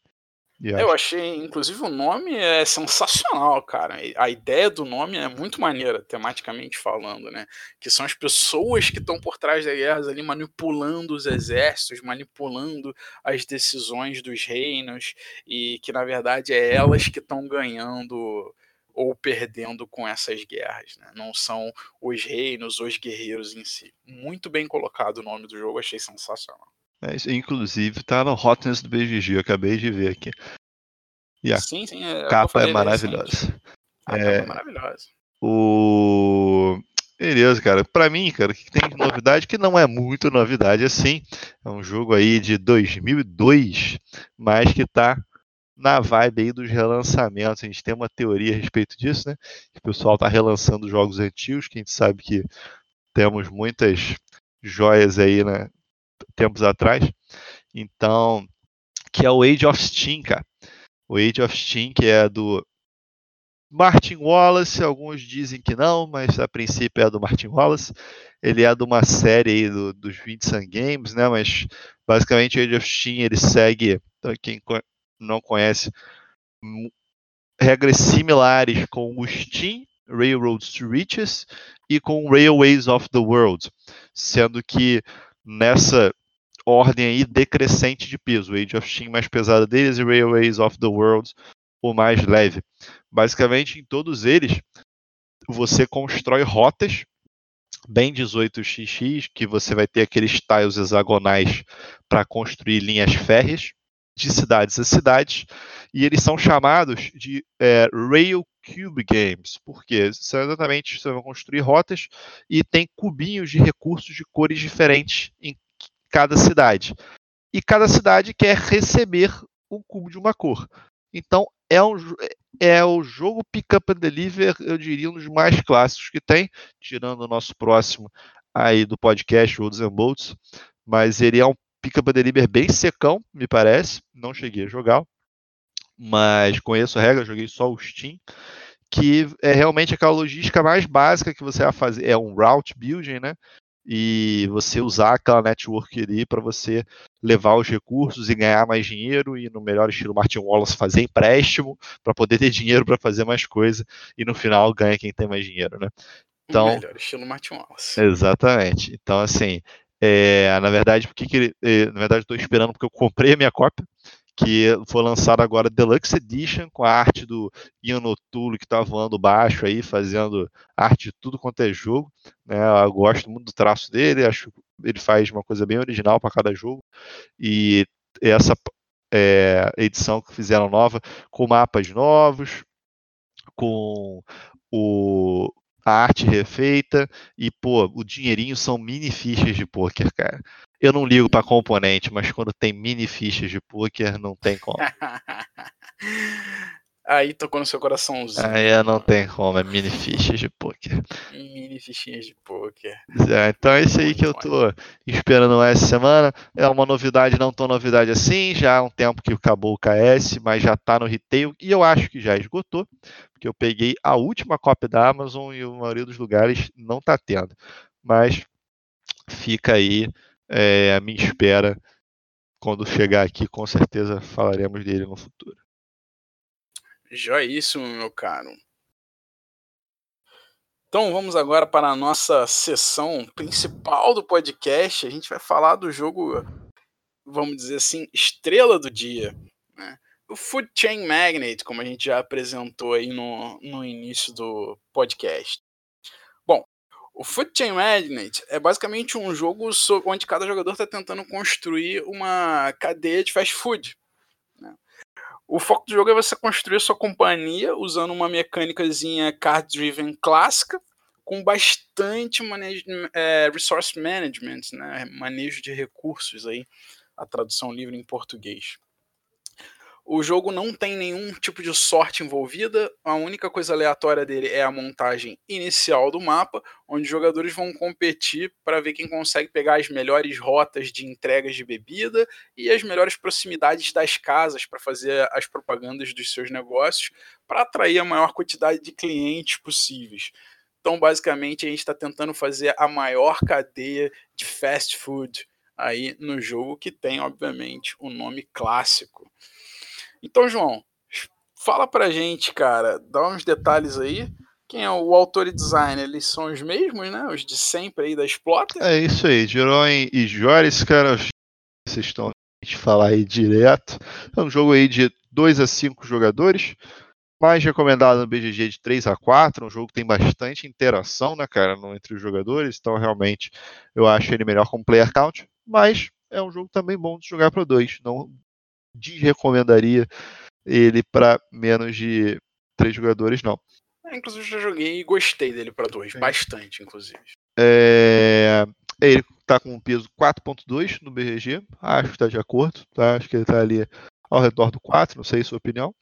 Yeah. Eu achei, inclusive, o nome é sensacional, cara. A ideia do nome é muito maneira, tematicamente falando, né? Que são as pessoas que estão por trás das guerras ali manipulando os exércitos, manipulando as decisões dos reinos, e que na verdade é elas que estão ganhando ou perdendo com essas guerras, né? Não são os reinos, os guerreiros em si. Muito bem colocado o nome do jogo, achei sensacional. É, inclusive tá no Hotness do BGG, eu acabei de ver aqui. E a sim, sim, é, capa é maravilhosa. A é, capa é maravilhosa. O... Beleza, cara. Pra mim, cara, o que tem de novidade, que não é muito novidade assim, é um jogo aí de 2002, mas que tá na vibe aí dos relançamentos. A gente tem uma teoria a respeito disso, né? O pessoal tá relançando jogos antigos, que a gente sabe que temos muitas joias aí, né? Tempos atrás. Então, que é o Age of Steam, cara. O Age of Steam, que é do Martin Wallace, alguns dizem que não, mas a princípio é do Martin Wallace. Ele é de uma série do, dos 20 Sun Games, né? Mas basicamente Age of Steam ele segue, quem não conhece, regras similares com o Steam, Railroads to Riches e com Railways of the World, sendo que nessa ordem aí decrescente de peso, Age of Steam mais pesada deles e Railways of the World o mais leve. Basicamente, em todos eles, você constrói rotas bem 18xx, que você vai ter aqueles tiles hexagonais para construir linhas férreas de cidades a cidades, e eles são chamados de é, Rail Cube Games, porque são exatamente você vai construir rotas e tem cubinhos de recursos de cores diferentes em cada cidade. E cada cidade quer receber um cubo de uma cor. Então é, um, é o jogo Pick Up and Deliver, eu diria, um dos mais clássicos que tem, tirando o nosso próximo aí do podcast, Roads and Bolts. Mas ele é um Pick Up and Deliver bem secão, me parece. Não cheguei a jogar, mas conheço a regra, joguei só o Steam. Que é realmente aquela logística mais básica que você vai fazer. É um route building, né? e você usar aquela network ali para você levar os recursos e ganhar mais dinheiro e no melhor estilo Martin Wallace fazer empréstimo para poder ter dinheiro para fazer mais coisa e no final ganha quem tem mais dinheiro, né? Então, melhor estilo Martin Wallace. Exatamente. Então assim, é, na verdade, porque que é, na verdade estou esperando porque eu comprei a minha cópia que foi lançado agora Deluxe Edition com a arte do Ian O'Toole que está voando baixo aí, fazendo arte de tudo quanto é jogo. Né? Eu gosto muito do traço dele, acho que ele faz uma coisa bem original para cada jogo. E essa é, edição que fizeram nova, com mapas novos, com o, a arte refeita e, pô, o dinheirinho são mini fichas de poker, cara. Eu não ligo para componente, mas quando tem mini fichas de poker, não tem como. Aí tocou no seu coraçãozinho. Aí não tem como, é mini fichas de poker. Mini fichinhas de poker. É, então é isso aí que eu tô esperando essa semana. É uma novidade, não tão novidade assim. Já há um tempo que acabou o KS, mas já tá no retail e eu acho que já esgotou, porque eu peguei a última cópia da Amazon e a maioria dos lugares não tá tendo. Mas fica aí é, a minha espera. Quando chegar aqui, com certeza falaremos dele no futuro. Joíssimo, meu caro. Então vamos agora para a nossa sessão principal do podcast. A gente vai falar do jogo, vamos dizer assim, estrela do dia. Né? O Food Chain Magnate, como a gente já apresentou aí no, no início do podcast. O Food Chain Magnate é basicamente um jogo onde cada jogador está tentando construir uma cadeia de fast food. O foco do jogo é você construir sua companhia usando uma mecânicazinha card-driven clássica, com bastante manage, é, resource management, né? manejo de recursos, aí, a tradução livre em português. O jogo não tem nenhum tipo de sorte envolvida, a única coisa aleatória dele é a montagem inicial do mapa, onde os jogadores vão competir para ver quem consegue pegar as melhores rotas de entregas de bebida e as melhores proximidades das casas para fazer as propagandas dos seus negócios, para atrair a maior quantidade de clientes possíveis. Então, basicamente, a gente está tentando fazer a maior cadeia de fast food aí no jogo, que tem, obviamente, o um nome clássico. Então, João, fala pra gente, cara, dá uns detalhes aí. Quem é o autor e designer? Eles são os mesmos, né? Os de sempre aí da Exploter? É isso aí, Jeroen e Joris, cara, vocês estão a falar aí direto. É um jogo aí de 2 a 5 jogadores, mais recomendado no BGG de 3 a 4, um jogo que tem bastante interação, né, cara, entre os jogadores, então realmente eu acho ele melhor como player count, mas é um jogo também bom de jogar para dois, não desrecomendaria ele para menos de três jogadores, não. É, inclusive, já joguei e gostei dele para dois, é. bastante, inclusive. É... Ele está com um peso 4.2 no BRG, acho que está de acordo, tá? Acho que ele está ali ao redor do 4, não sei a sua opinião.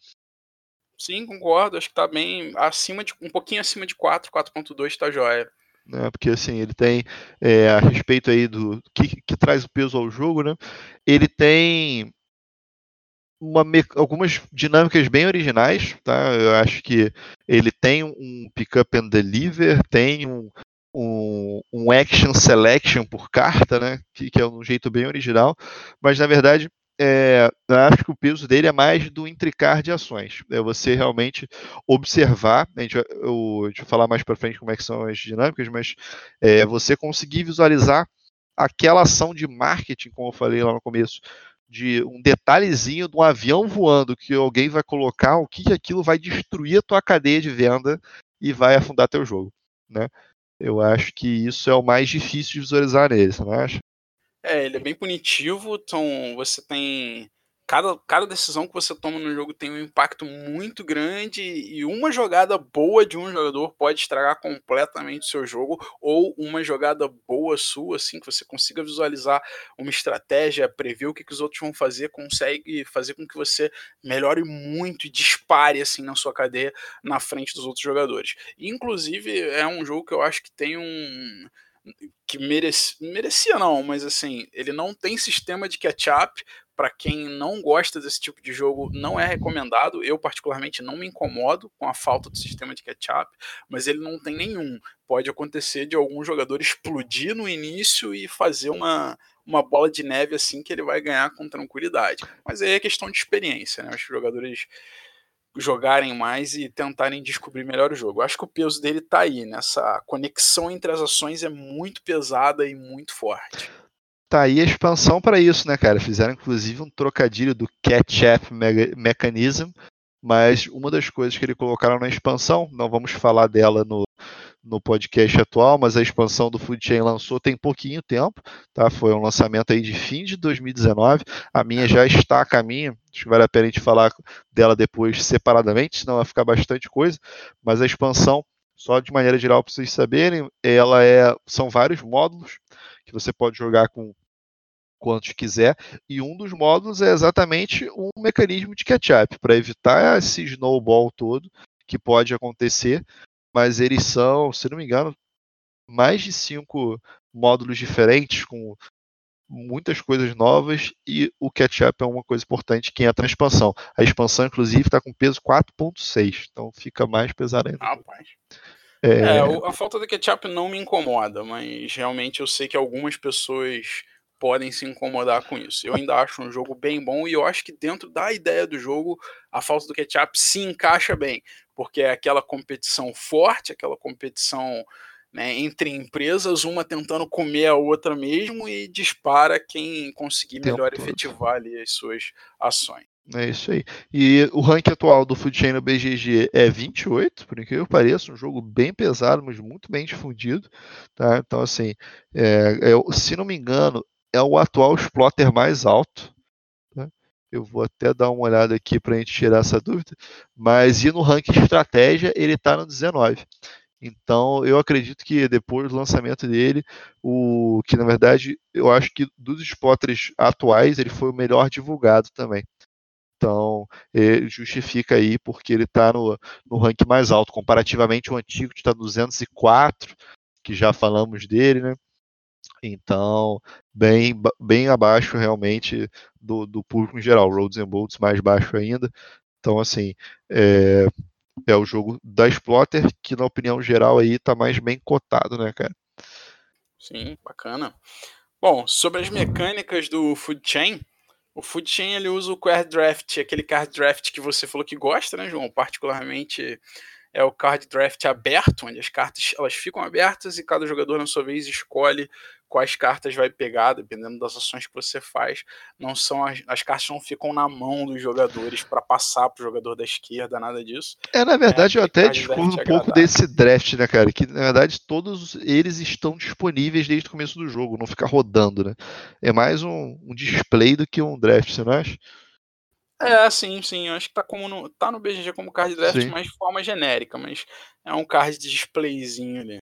Sim, concordo, acho que está bem acima de um pouquinho acima de 4, 4.2 está jóia. Né, porque assim, ele tem é, a respeito aí do que, que traz o peso ao jogo, né? Ele tem uma, algumas dinâmicas bem originais, tá? Eu acho que ele tem um pick-up and deliver, tem um, um, um, action selection por carta, né? Que, que, é um jeito bem original, mas na verdade é, acho que o peso dele é mais do intricar de ações. É você realmente observar, a gente, eu, a gente vai falar mais para frente como é que são as dinâmicas, mas é, você conseguir visualizar aquela ação de marketing, como eu falei lá no começo, de um detalhezinho de um avião voando que alguém vai colocar, o que, aquilo vai destruir a tua cadeia de venda e vai afundar teu jogo, né? Eu acho que isso é o mais difícil de visualizar nele, você não acha? É, ele é bem punitivo, então você tem cada, cada decisão que você toma no jogo tem um impacto muito grande e uma jogada boa de um jogador pode estragar completamente o seu jogo ou uma jogada boa sua, assim, que você consiga visualizar uma estratégia, prever o que, que os outros vão fazer, consegue fazer com que você melhore muito e dispare, assim, na sua cadeia na frente dos outros jogadores. inclusive, é um jogo que eu acho que tem um que merecia não, mas assim, ele não tem sistema de catch-up. Para quem não gosta desse tipo de jogo, não é recomendado. Eu, particularmente, não me incomodo com a falta do sistema de catch-up, mas ele não tem nenhum. Pode acontecer de algum jogador explodir no início e fazer uma, uma bola de neve assim que ele vai ganhar com tranquilidade. Mas aí é questão de experiência, né? Os jogadores jogarem mais e tentarem descobrir melhor o jogo. Acho que o peso dele tá aí, nessa conexão entre as ações é muito pesada e muito forte. Tá aí a expansão para isso, né, cara? Fizeram inclusive um trocadilho do Catch-Up Mechanism, mas uma das coisas que ele colocaram na expansão, não vamos falar dela no, no podcast atual, mas a expansão do Food Chain lançou tem pouquinho tempo, tá? Foi um lançamento aí de fim de 2019. A minha já está a caminho, acho que vale a pena a gente falar dela depois separadamente, senão vai ficar bastante coisa, mas a expansão, só de maneira geral para vocês saberem, ela é são vários módulos que você pode jogar com quantos quiser, e um dos módulos é exatamente um mecanismo de catch-up, para evitar esse snowball todo que pode acontecer mas eles são, se não me engano, mais de cinco módulos diferentes com muitas coisas novas e o catch-up é uma coisa importante que entra na expansão. A expansão, inclusive, está com peso 4.6, então fica mais pesado ainda. Rapaz. É... é, a falta do catch-up não me incomoda, mas realmente eu sei que algumas pessoas podem se incomodar com isso. Eu ainda acho um jogo bem bom e eu acho que dentro da ideia do jogo, a falta do catch-up se encaixa bem, porque é aquela competição forte, aquela competição né, entre empresas, uma tentando comer a outra mesmo e dispara quem conseguir melhor efetivar ali as suas ações. É isso aí. E o ranking atual do Food Chain no BGG é 28, por incrível que pareça, um jogo bem pesado, mas muito bem difundido. Tá? Então, assim, é, é, se não me engano, é o atual exploiter mais alto. Né? Eu vou até dar uma olhada aqui para a gente tirar essa dúvida. Mas e no ranking estratégia, ele está no 19. Então, eu acredito que depois do lançamento dele, o que na verdade eu acho que dos spotters atuais ele foi o melhor divulgado também. Então, justifica aí porque ele está no, no ranking mais alto. Comparativamente, o antigo está 204, que já falamos dele, né? Então, bem, bem abaixo realmente do, do público em geral. Roads and Bolts mais baixo ainda. Então, assim, é, é o jogo da Exploiter que, na opinião geral, aí tá mais bem cotado, né, cara? Sim, bacana. Bom, sobre as mecânicas do Food Chain, o Food Chain ele usa o Card Draft, aquele card draft que você falou que gosta, né, João? Particularmente é o card draft aberto, onde as cartas elas ficam abertas e cada jogador na sua vez escolhe quais cartas vai pegar, dependendo das ações que você faz. Não são as, as cartas não ficam na mão dos jogadores para passar para o jogador da esquerda, nada disso. É, na verdade, é, eu até discordo um pouco desse draft, né, cara? Que na verdade todos eles estão disponíveis desde o começo do jogo, não ficar rodando, né? É mais um, um display do que um draft, você não acha? É, sim, sim. Eu acho que tá, como no, tá no BGG como card draft, sim. mas de forma genérica, mas é um card de displayzinho ali.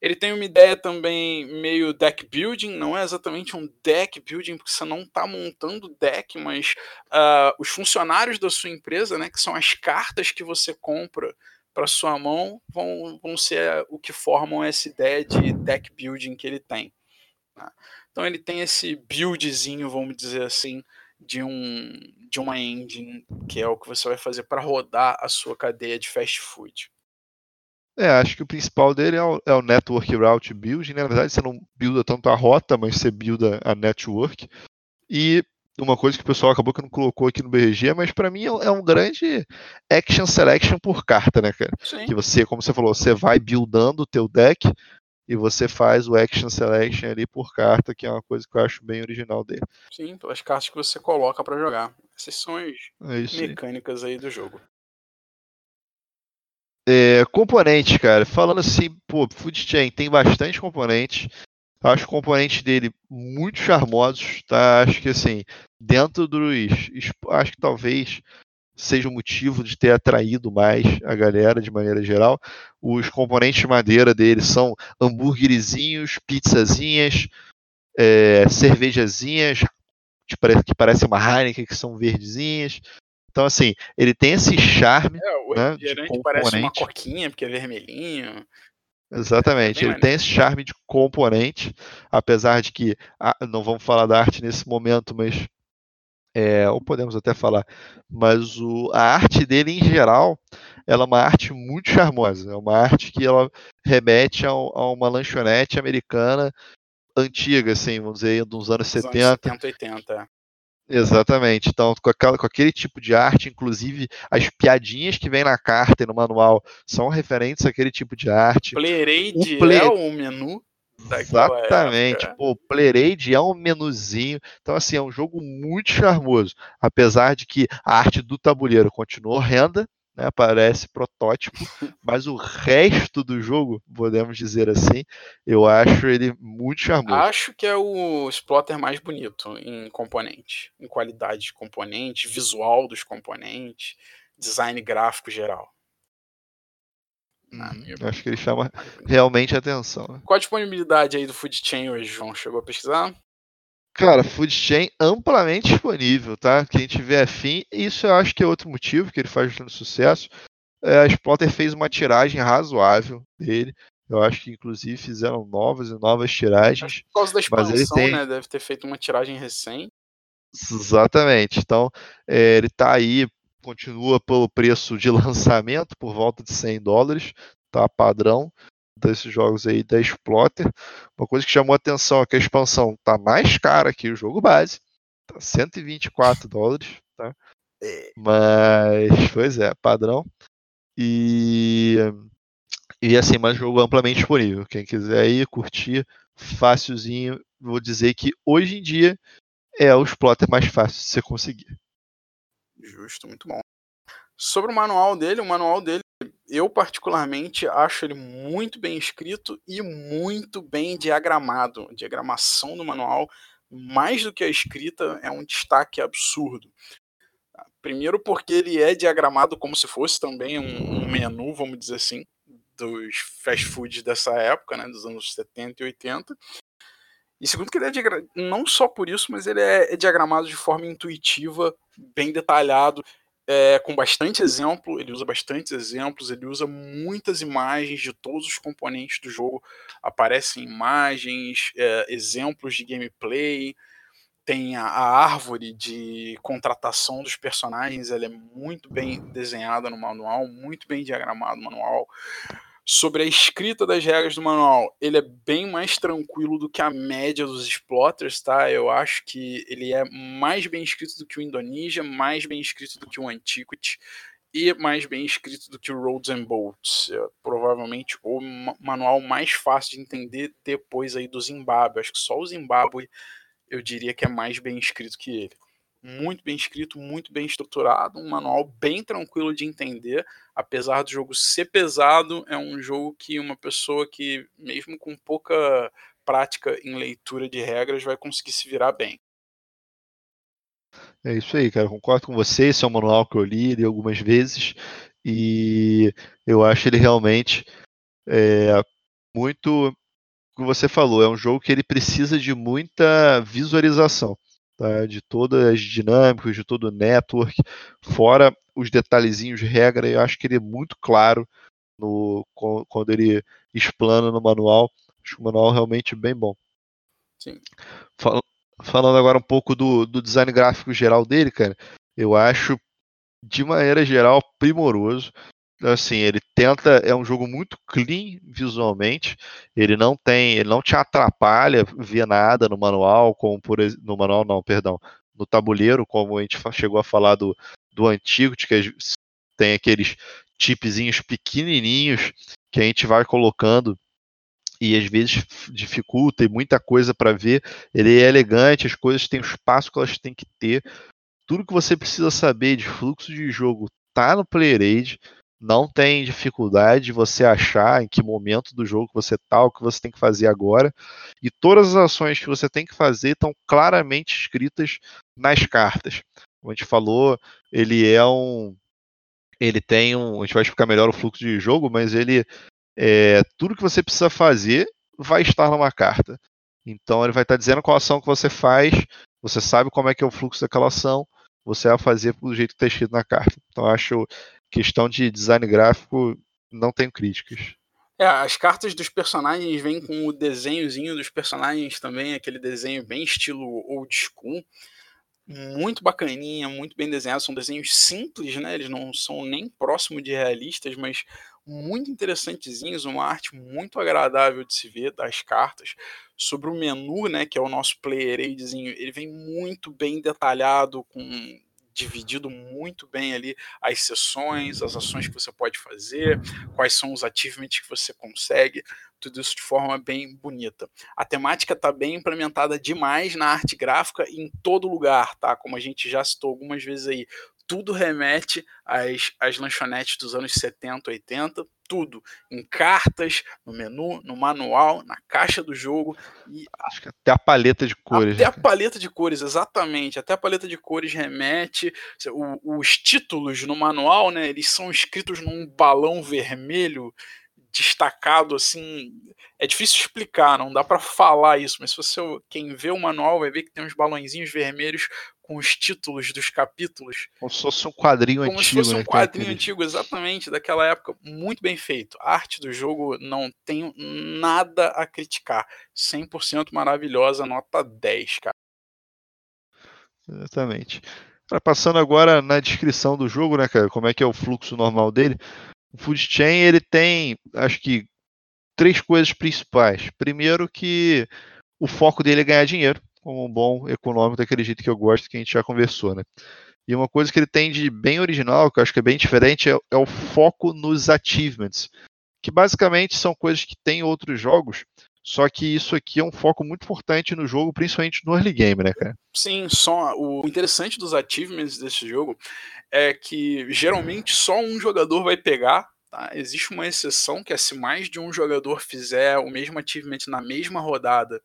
Ele tem uma ideia também meio deck building, não é exatamente um deck building, porque você não está montando deck, mas uh, os funcionários da sua empresa, né, que são as cartas que você compra para sua mão, vão, vão ser o que formam essa ideia de deck building que ele tem. Tá? Então ele tem esse buildzinho, vamos dizer assim, de um de uma engine, que é o que você vai fazer para rodar a sua cadeia de fast food. É, acho que o principal dele é o, é o Network Route Build. Né? Na verdade, você não builda tanto a rota, mas você builda a network. E uma coisa que o pessoal acabou que não colocou aqui no BRG, mas para mim é, é um grande action selection por carta, né, cara? Sim. Que você, como você falou, você vai buildando o teu deck e você faz o action selection ali por carta, que é uma coisa que eu acho bem original dele. Sim, pelas cartas que você coloca para jogar. Essas são as é mecânicas aí. aí do jogo. É, componentes, cara. Falando assim, pô, Food Chain tem bastante componentes. Acho o componente dele muito charmosos, tá? Acho que assim, dentro dos. Acho que talvez seja o motivo de ter atraído mais a galera de maneira geral. Os componentes de madeira dele são hambúrguerzinhos, pizzazinhas, é, cervejazinhas, que parece, que parece uma Heineken, que são verdezinhas. Então, assim, ele tem esse charme. É, o né, parece uma coquinha, porque é vermelhinho. Exatamente, ele tem esse charme de componente, apesar de que ah, não vamos falar da arte nesse momento, mas é, ou podemos até falar, mas o, a arte dele em geral, ela é uma arte muito charmosa, é uma arte que ela remete a, a uma lanchonete americana antiga, assim, vamos dizer, dos anos Dos 70. Anos 70, 80. Exatamente. Então, com, aquela, com, aquele tipo de arte, inclusive as piadinhas que vem na carta e no manual são referentes àquele tipo de arte. Playraid o play... é o menu. Exatamente. Época. Pô, o Playraid é um menuzinho. Então, assim, é um jogo muito charmoso. Apesar de que a arte do tabuleiro continua horrenda, né, parece protótipo, mas o resto do jogo, podemos dizer assim, eu acho ele muito charmoso. Acho que é o Splotter mais bonito em componente, em qualidade de componente, visual dos componentes, design gráfico geral. Hum, acho que ele chama realmente atenção. Né? Qual a disponibilidade aí do Food Chain hoje, João? Chegou a pesquisar? Cara, Food Chain amplamente disponível, tá? Quem tiver afim, isso eu acho que é outro motivo que ele faz bastante sucesso. É, a Splotter fez uma tiragem razoável dele. Eu acho que inclusive fizeram novas e novas tiragens. Por causa da expansão, tem... né? Deve ter feito uma tiragem recém. Exatamente. Então, é, ele está aí, continua pelo preço de lançamento, por volta de 100 dólares, tá? Padrão desses jogos aí da Exploiter. Uma coisa que chamou a atenção é que a expansão tá mais cara que o jogo base, tá 124 dólares, tá? É. Mas, pois é, padrão. E, e assim, mais jogo amplamente disponível. Quem quiser aí curtir, facilzinho, vou dizer que hoje em dia é o Exploiter mais fácil de você conseguir. Justo, muito bom. Sobre o manual dele, o manual dele eu particularmente acho ele muito bem escrito e muito bem diagramado. A diagramação do manual, mais do que a escrita, é um destaque absurdo. Primeiro porque ele é diagramado como se fosse também um, menu, vamos dizer assim, dos fast foods dessa época, né, dos anos 70 e 80. E segundo que ele é não só por isso, mas ele é, é diagramado de forma intuitiva, bem detalhado é, com bastante exemplo, ele usa bastantes exemplos, ele usa muitas imagens de todos os componentes do jogo, aparecem imagens, é, exemplos de gameplay, tem a, a, árvore de contratação dos personagens, ela é muito bem desenhada no manual, muito bem diagramado no manual. Sobre a escrita das regras do manual, ele é bem mais tranquilo do que a média dos exploiters, tá? Eu acho que ele é mais bem escrito do que o Indonesia, mais bem escrito do que o Antiquity e mais bem escrito do que o Roads and Bolts. É, provavelmente o manual mais fácil de entender depois aí do Zimbábue. Acho que só o Zimbábue eu diria que é mais bem escrito que ele muito bem escrito, muito bem estruturado, um manual bem tranquilo de entender, apesar do jogo ser pesado, é um jogo que uma pessoa que, mesmo com pouca prática em leitura de regras, vai conseguir se virar bem. É isso aí, cara. Concordo com você. Esse é um manual que eu li, li algumas vezes e eu acho ele realmente é, muito. O que você falou, é um jogo que ele precisa de muita visualização tá? de todas as dinâmicas, de todo o network, fora os detalhezinhos de regra, eu acho que ele é muito claro no, quando ele explana no manual. Acho que o manual é realmente bem bom. Sim. Fal falando agora um pouco do, do design gráfico geral dele, cara, eu acho de maneira geral primoroso. Assim, ele tenta, é um jogo muito clean visualmente. Ele não tem, ele não te atrapalha ver nada no manual, como por no manual não, perdão, no tabuleiro, como a gente chegou a falar do, do antigo, que tem aqueles tipzinhos pequenininhos que a gente vai colocando e às vezes dificulta e muita coisa para ver. Ele é elegante, as coisas têm o espaço que elas têm que ter. Tudo que você precisa saber de fluxo de jogo tá no Player Aid. Não tem dificuldade de você achar em que momento do jogo você tá, o que você tem que fazer agora. E todas as ações que você tem que fazer estão claramente escritas nas cartas. Como a gente falou, ele é um. Ele tem um. A gente vai explicar melhor o fluxo de jogo, mas ele é, tudo que você precisa fazer vai estar numa carta. Então ele vai estar dizendo qual ação que você faz, você sabe como é que é o fluxo daquela ação, você vai fazer do jeito que está escrito na carta. Então acho questão de design gráfico não tenho críticas. É, as cartas dos personagens vêm com o desenhozinho dos personagens também, aquele desenho bem estilo old school muito bacaninha, muito bem desenhado. São desenhos simples, né? Eles não são nem próximo de realistas, mas muito interessantezinhos, uma arte muito agradável de se ver das cartas. Sobre o menu, né, que é o nosso player aidzinho, ele vem muito bem detalhado, com dividido muito bem ali as sessões, as ações que você pode fazer, quais são os achievements que você consegue, tudo isso de forma bem bonita. A temática está bem implementada demais na arte gráfica em todo lugar, tá? Como a gente já citou algumas vezes aí, tudo remete às, às lanchonetes dos anos 70, 80, tudo. Em cartas, no menu, no manual, na caixa do jogo. E Acho que até a paleta de cores. Até a paleta de cores, exatamente. Até a paleta de cores remete. Os títulos no manual, né? Eles são escritos num balão vermelho destacado assim. É difícil explicar, não dá para falar isso, mas se você quem vê o manual vai ver que tem uns balãozinhos vermelhos com os títulos dos capítulos. Como se fosse um quadrinho como antigo. Como se fosse um né, quadrinho antigo, exatamente, daquela época. Muito bem feito. A arte do jogo não tenho nada a criticar. 100% maravilhosa, nota 10, cara. Exatamente. Passando agora na descrição do jogo, né, cara? Como é que é o fluxo normal dele. O Food Chain ele tem, acho que, três coisas principais. Primeiro que o foco dele é ganhar dinheiro, como um bom econômico daquele jeito que eu gosto, que a gente já conversou, né? E uma coisa que ele tem de bem original, que eu acho que é bem diferente, é, é o foco nos achievements, que basicamente são coisas que tem em outros jogos, só que isso aqui é um foco muito importante no jogo, principalmente no early game, né, cara? Sim, só o interessante dos achievements desse jogo é que geralmente só um jogador vai pegar. Tá? Existe uma exceção que é se mais de um jogador fizer o mesmo achievement na mesma rodada,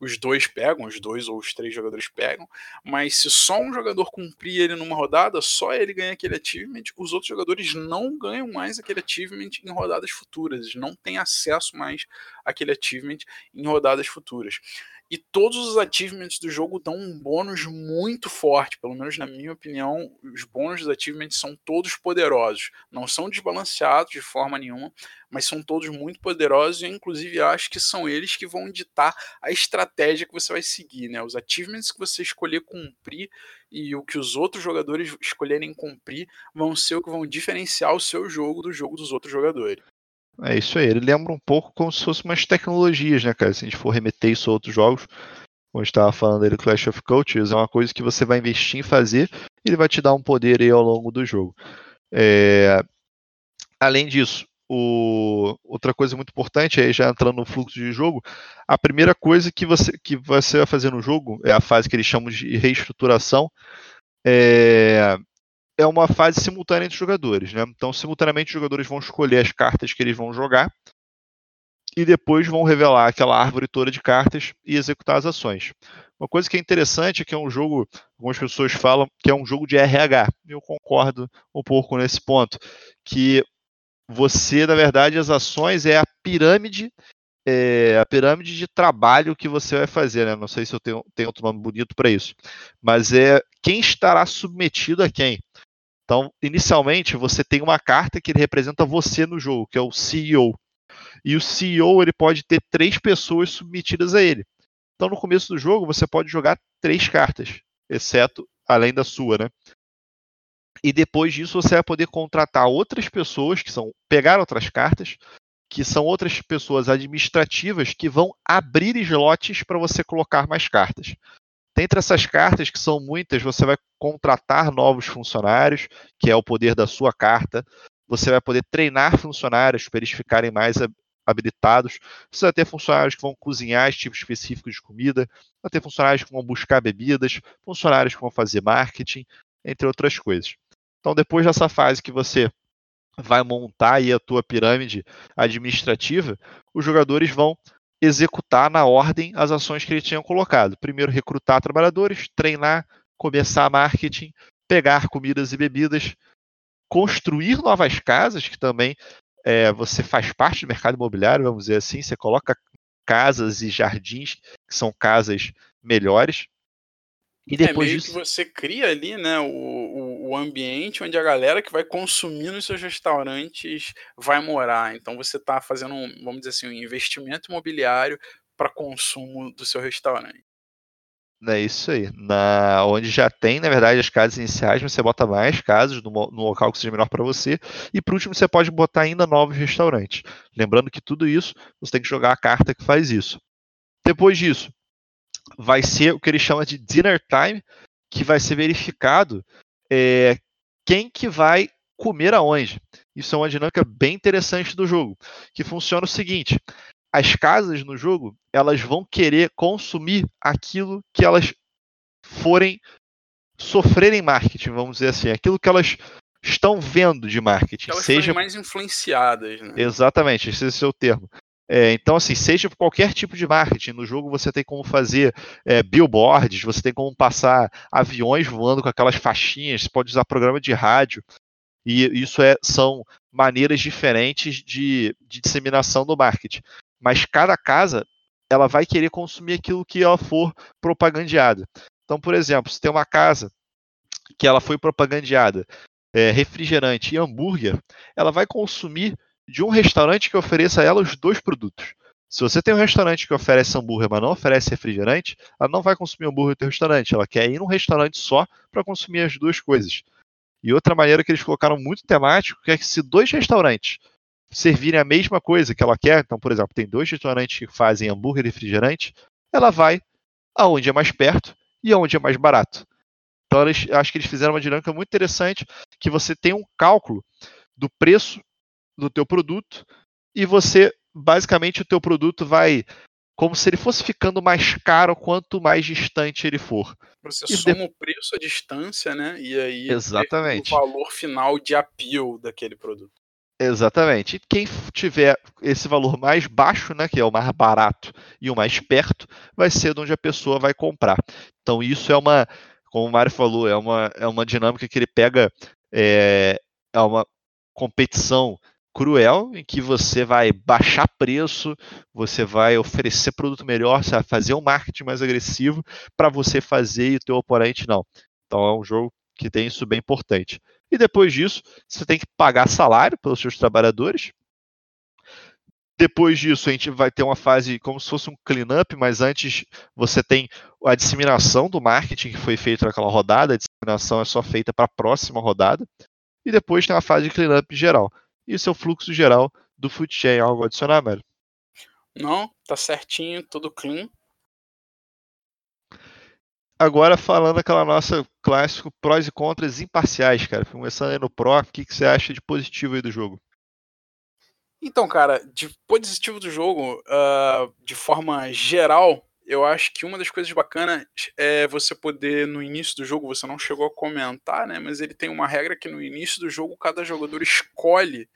os dois pegam, os dois ou os três jogadores pegam, mas se só um jogador cumprir ele numa rodada, só ele ganha aquele achievement, os outros jogadores não ganham mais aquele achievement em rodadas futuras, eles não têm acesso mais àquele achievement em rodadas futuras. E todos os achievements do jogo dão um bônus muito forte, pelo menos na minha opinião, os bônus dos achievements são todos poderosos. Não são desbalanceados de forma nenhuma, mas são todos muito poderosos e inclusive acho que são eles que vão ditar a estratégia que você vai seguir, né? Os achievements que você escolher cumprir e o que os outros jogadores escolherem cumprir vão ser o que vão diferenciar o seu jogo do jogo dos outros jogadores. É isso aí. Ele lembra um pouco como se fosse umas tecnologias, né, cara? Se a gente for remeter isso a outros jogos, como a gente estava falando do Clash of Cultures, é uma coisa que você vai investir em fazer e ele vai te dar um poder aí ao longo do jogo. É... Além disso, o... outra coisa muito importante, aí já entrando no fluxo de jogo, a primeira coisa que você, que você vai fazer no jogo é a fase que eles chamam de reestruturação. É é uma fase simultânea entre os jogadores. Né? Então, simultaneamente, os jogadores vão escolher as cartas que eles vão jogar e depois vão revelar aquela árvore toda de cartas e executar as ações. Uma coisa que é interessante é que é um jogo, algumas pessoas falam que é um jogo de RH. Eu concordo um pouco nesse ponto, que você, na verdade, as ações é a pirâmide é, a pirâmide de trabalho que você vai fazer, né? Não sei se eu tenho, tenho outro nome bonito para isso, mas é quem estará submetido a quem. Então, inicialmente, você tem uma carta que representa você no jogo, que é o CEO. E o CEO ele pode ter três pessoas submetidas a ele. Então, no começo do jogo, você pode jogar três cartas, exceto além da sua, né? E depois disso, você vai poder contratar outras pessoas que são pegar outras cartas, que são outras pessoas administrativas que vão abrir slots para você colocar mais cartas. Dentre essas cartas, que são muitas, você vai contratar novos funcionários, que é o poder da sua carta. Você vai poder treinar funcionários para eles ficarem mais habilitados. Você vai ter funcionários que vão cozinhar tipos específicos de comida, vai ter funcionários que vão buscar bebidas, funcionários que vão fazer marketing, entre outras coisas. Então, depois dessa fase que você vai montar aí a tua pirâmide administrativa, os jogadores vão executar na ordem as ações que eles tinham colocado. Primeiro, recrutar trabalhadores, treinar, começar marketing, pegar comidas e bebidas, construir novas casas, que também é, você faz parte do mercado imobiliário, vamos dizer assim, você coloca casas e jardins que são casas melhores. E depois é meio disso... que você cria ali, né, o, o, o, ambiente onde a galera que vai consumir nos seus restaurantes vai morar. Então você está fazendo, um, vamos dizer assim, um investimento imobiliário para consumo do seu restaurante. É isso aí. Na, onde já tem, na verdade, as casas iniciais, você bota mais casas no, no local que seja melhor para você. E por último, você pode botar ainda novos restaurantes. Lembrando que tudo isso, você tem que jogar a carta que faz isso. Depois disso, vai ser o que ele chama de dinner time, que vai ser verificado é, quem que vai comer aonde. Isso é uma dinâmica bem interessante do jogo, que funciona o seguinte: as casas no jogo elas vão querer consumir aquilo que elas forem sofrerem marketing, vamos dizer assim, aquilo que elas estão vendo de marketing. Elas seja mais influenciadas. Né? Exatamente, esse é o seu termo. É, então, assim, seja qualquer tipo de marketing, no jogo você tem como fazer é, billboards, você tem como passar aviões voando com aquelas faixinhas, você pode usar programa de rádio, e isso é, são maneiras diferentes de, de disseminação do marketing mas cada casa ela vai querer consumir aquilo que ela for propagandeada. Então, por exemplo, se tem uma casa que ela foi propagandeada é, refrigerante e hambúrguer, ela vai consumir de um restaurante que ofereça a ela os dois produtos. Se você tem um restaurante que oferece hambúrguer, mas não oferece refrigerante, ela não vai consumir hambúrguer do teu restaurante. Ela quer ir num restaurante só para consumir as duas coisas. E outra maneira que eles colocaram muito temático é que se dois restaurantes servirem a mesma coisa que ela quer, então, por exemplo, tem dois restaurantes que fazem hambúrguer e refrigerante, ela vai aonde é mais perto e aonde é mais barato. Então, eles, acho que eles fizeram uma dinâmica muito interessante, que você tem um cálculo do preço do teu produto e você, basicamente, o teu produto vai como se ele fosse ficando mais caro quanto mais distante ele for. Você e soma de... o preço, a distância, né? E aí Exatamente. o valor final de appeal daquele produto. Exatamente. E quem tiver esse valor mais baixo, né, que é o mais barato e o mais perto, vai ser de onde a pessoa vai comprar. Então isso é uma, como o Mário falou, é uma, é uma dinâmica que ele pega, é, é uma competição cruel em que você vai baixar preço, você vai oferecer produto melhor, você vai fazer um marketing mais agressivo para você fazer e o teu oponente não. Então é um jogo que tem isso bem importante. E depois disso, você tem que pagar salário pelos seus trabalhadores. Depois disso, a gente vai ter uma fase como se fosse um clean-up, mas antes você tem a disseminação do marketing que foi feito naquela rodada. A disseminação é só feita para a próxima rodada. E depois tem a fase de clean-up geral. Isso é o fluxo geral do food chain. Algo adicionar, Mário? Não, tá certinho, tudo clean. Agora falando aquela nossa clássico prós e contras imparciais, cara. Começando aí no Pro, o que, que você acha de positivo aí do jogo? Então, cara, de positivo do jogo, uh, de forma geral, eu acho que uma das coisas bacanas é você poder, no início do jogo, você não chegou a comentar, né? Mas ele tem uma regra que no início do jogo cada jogador escolhe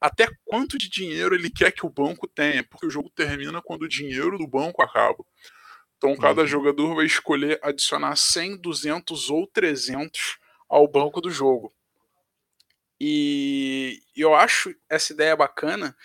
até quanto de dinheiro ele quer que o banco tenha, porque o jogo termina quando o dinheiro do banco acaba. Então, cada uhum. jogador vai escolher adicionar 100, 200 ou 300 ao banco do jogo. E eu acho essa ideia bacana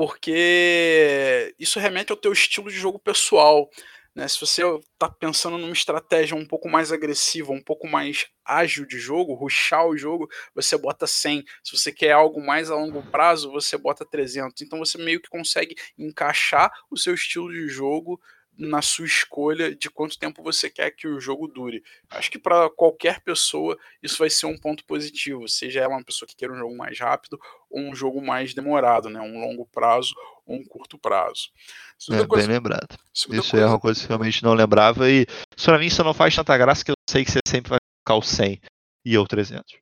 porque isso remete ao teu estilo de jogo pessoal. Né? Se você está pensando numa estratégia um pouco mais agressiva, um pouco mais ágil de jogo, ruxar o jogo, você bota 100. Se você quer algo mais a longo prazo, você bota 300. Então você meio que consegue encaixar o seu estilo de jogo na sua escolha de quanto tempo você quer que o jogo dure. Acho que para qualquer pessoa isso vai ser um ponto positivo, seja ela uma pessoa que queira um jogo mais rápido ou um jogo mais demorado, né? um longo prazo ou um curto prazo. Segunda é, coisa, bem lembrado. Isso coisa... é uma coisa que eu realmente não lembrava e para mim isso não faz tanta graça que eu sei que você sempre vai ficar o 100 e eu 300.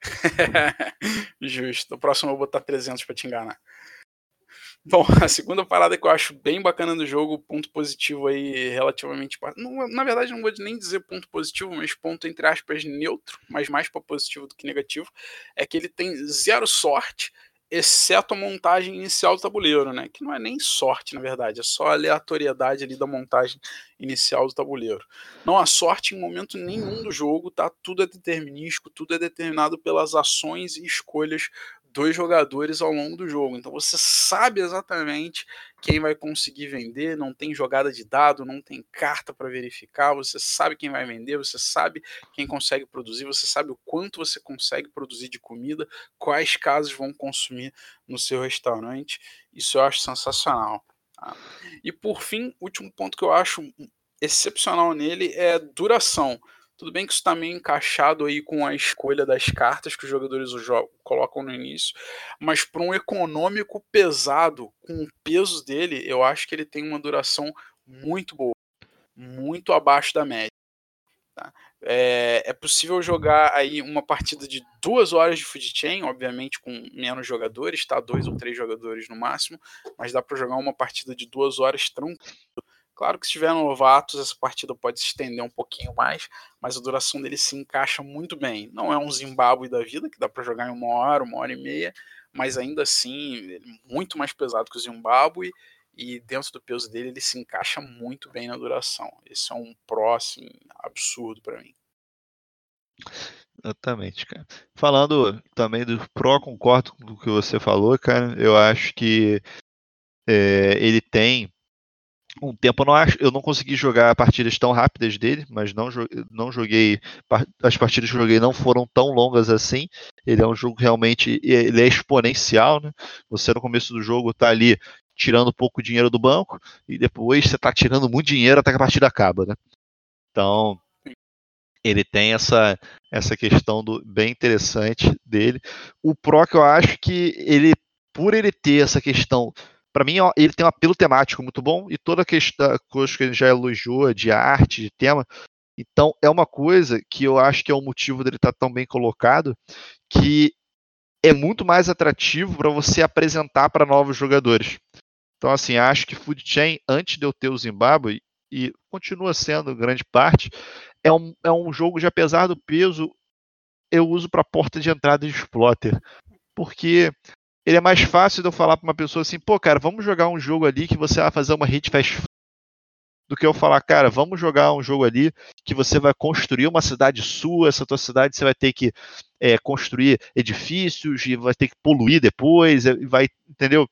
Justo. No próximo eu vou botar 300 para te enganar. Bom, a segunda parada que eu acho bem bacana do jogo, ponto positivo aí relativamente. Na verdade, não vou nem dizer ponto positivo, mas ponto entre aspas neutro, mas mais para positivo do que negativo, é que ele tem zero sorte exceto a montagem inicial do tabuleiro, né? Que não é nem sorte, na verdade, é só aleatoriedade ali da montagem inicial do tabuleiro. Não há sorte em momento nenhum do jogo, tá? Tudo é determinístico, tudo é determinado pelas ações e escolhas dois jogadores ao longo do jogo. Então você sabe exatamente quem vai conseguir vender, não tem jogada de dado, não tem carta para verificar, você sabe quem vai vender, você sabe quem consegue produzir, você sabe o quanto você consegue produzir de comida, quais casas vão consumir no seu restaurante. Isso eu acho sensacional. Tá? E por fim, último ponto que eu acho excepcional nele é duração. Tudo bem que isso está meio encaixado aí com a escolha das cartas que os jogadores colocam no início, mas para um econômico pesado, com o peso dele, eu acho que ele tem uma duração muito boa, muito abaixo da média. Tá? É, é, possível jogar aí uma partida de duas horas de food chain, obviamente com menos jogadores, tá? Dois ou três jogadores no máximo, mas dá para jogar uma partida de duas horas tranquilo Claro que se tiver novatos, essa partida pode se estender um pouquinho mais, mas a duração dele se encaixa muito bem. Não é um Zimbábue da vida, que dá para jogar em uma hora, uma hora e meia, mas ainda assim, muito mais pesado que o Zimbábue, e dentro do peso dele ele se encaixa muito bem na duração. Esse é um pró assim, absurdo para mim. Exatamente, cara. Falando também do pró, concordo com o que você falou, cara. Eu acho que é, ele tem um tempo. Eu não, acho, eu não consegui jogar partidas tão rápidas dele, mas não, não joguei. As partidas que joguei não foram tão longas assim. Ele é um jogo realmente. Ele é exponencial, né? Você no começo do jogo tá ali tirando pouco dinheiro do banco e depois você tá tirando muito dinheiro até que a partida acaba, né? Então, ele tem essa essa questão do bem interessante dele. O Pro que eu acho que ele por ele ter essa questão para mim, ele tem um apelo temático muito bom e toda a questão que ele já elogiou de arte, de tema. Então, é uma coisa que eu acho que é o motivo dele estar tá tão bem colocado, que é muito mais atrativo para você apresentar para novos jogadores. Então, assim, acho que Food Chain, antes de eu ter o Zimbabwe, e continua sendo grande parte, é um, é um jogo de, apesar do peso, eu uso para porta de entrada de exploiter. Porque ele é mais fácil de eu falar para uma pessoa assim, pô, cara, vamos jogar um jogo ali que você vai fazer uma hit fast do que eu falar, cara, vamos jogar um jogo ali que você vai construir uma cidade sua, essa tua cidade você vai ter que é, construir edifícios e vai ter que poluir depois, vai, entendeu?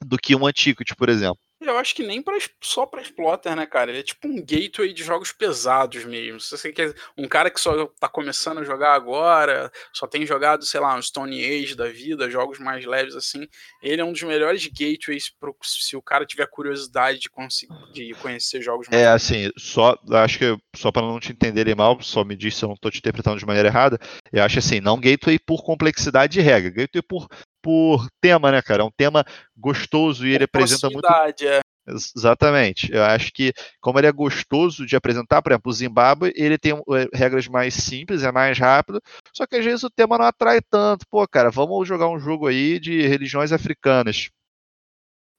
Do que um antigo, por exemplo. Eu acho que nem pra, só pra Exploiter, né, cara? Ele é tipo um gateway de jogos pesados mesmo. Se você quer um cara que só tá começando a jogar agora, só tem jogado, sei lá, um Stone Age da vida, jogos mais leves assim, ele é um dos melhores gateways pro, se o cara tiver curiosidade de, conseguir, de conhecer jogos mais É, assim, só acho que só para não te entenderem mal, só me diz se eu não tô te interpretando de maneira errada, eu acho assim, não gateway por complexidade de regra, gateway por por tema, né, cara? É um tema gostoso e ele apresenta muito. É. Exatamente. Eu acho que, como ele é gostoso de apresentar, por exemplo, o Zimbábue, ele tem eh, regras mais simples, é mais rápido, só que às vezes o tema não atrai tanto. Pô, cara, vamos jogar um jogo aí de religiões africanas.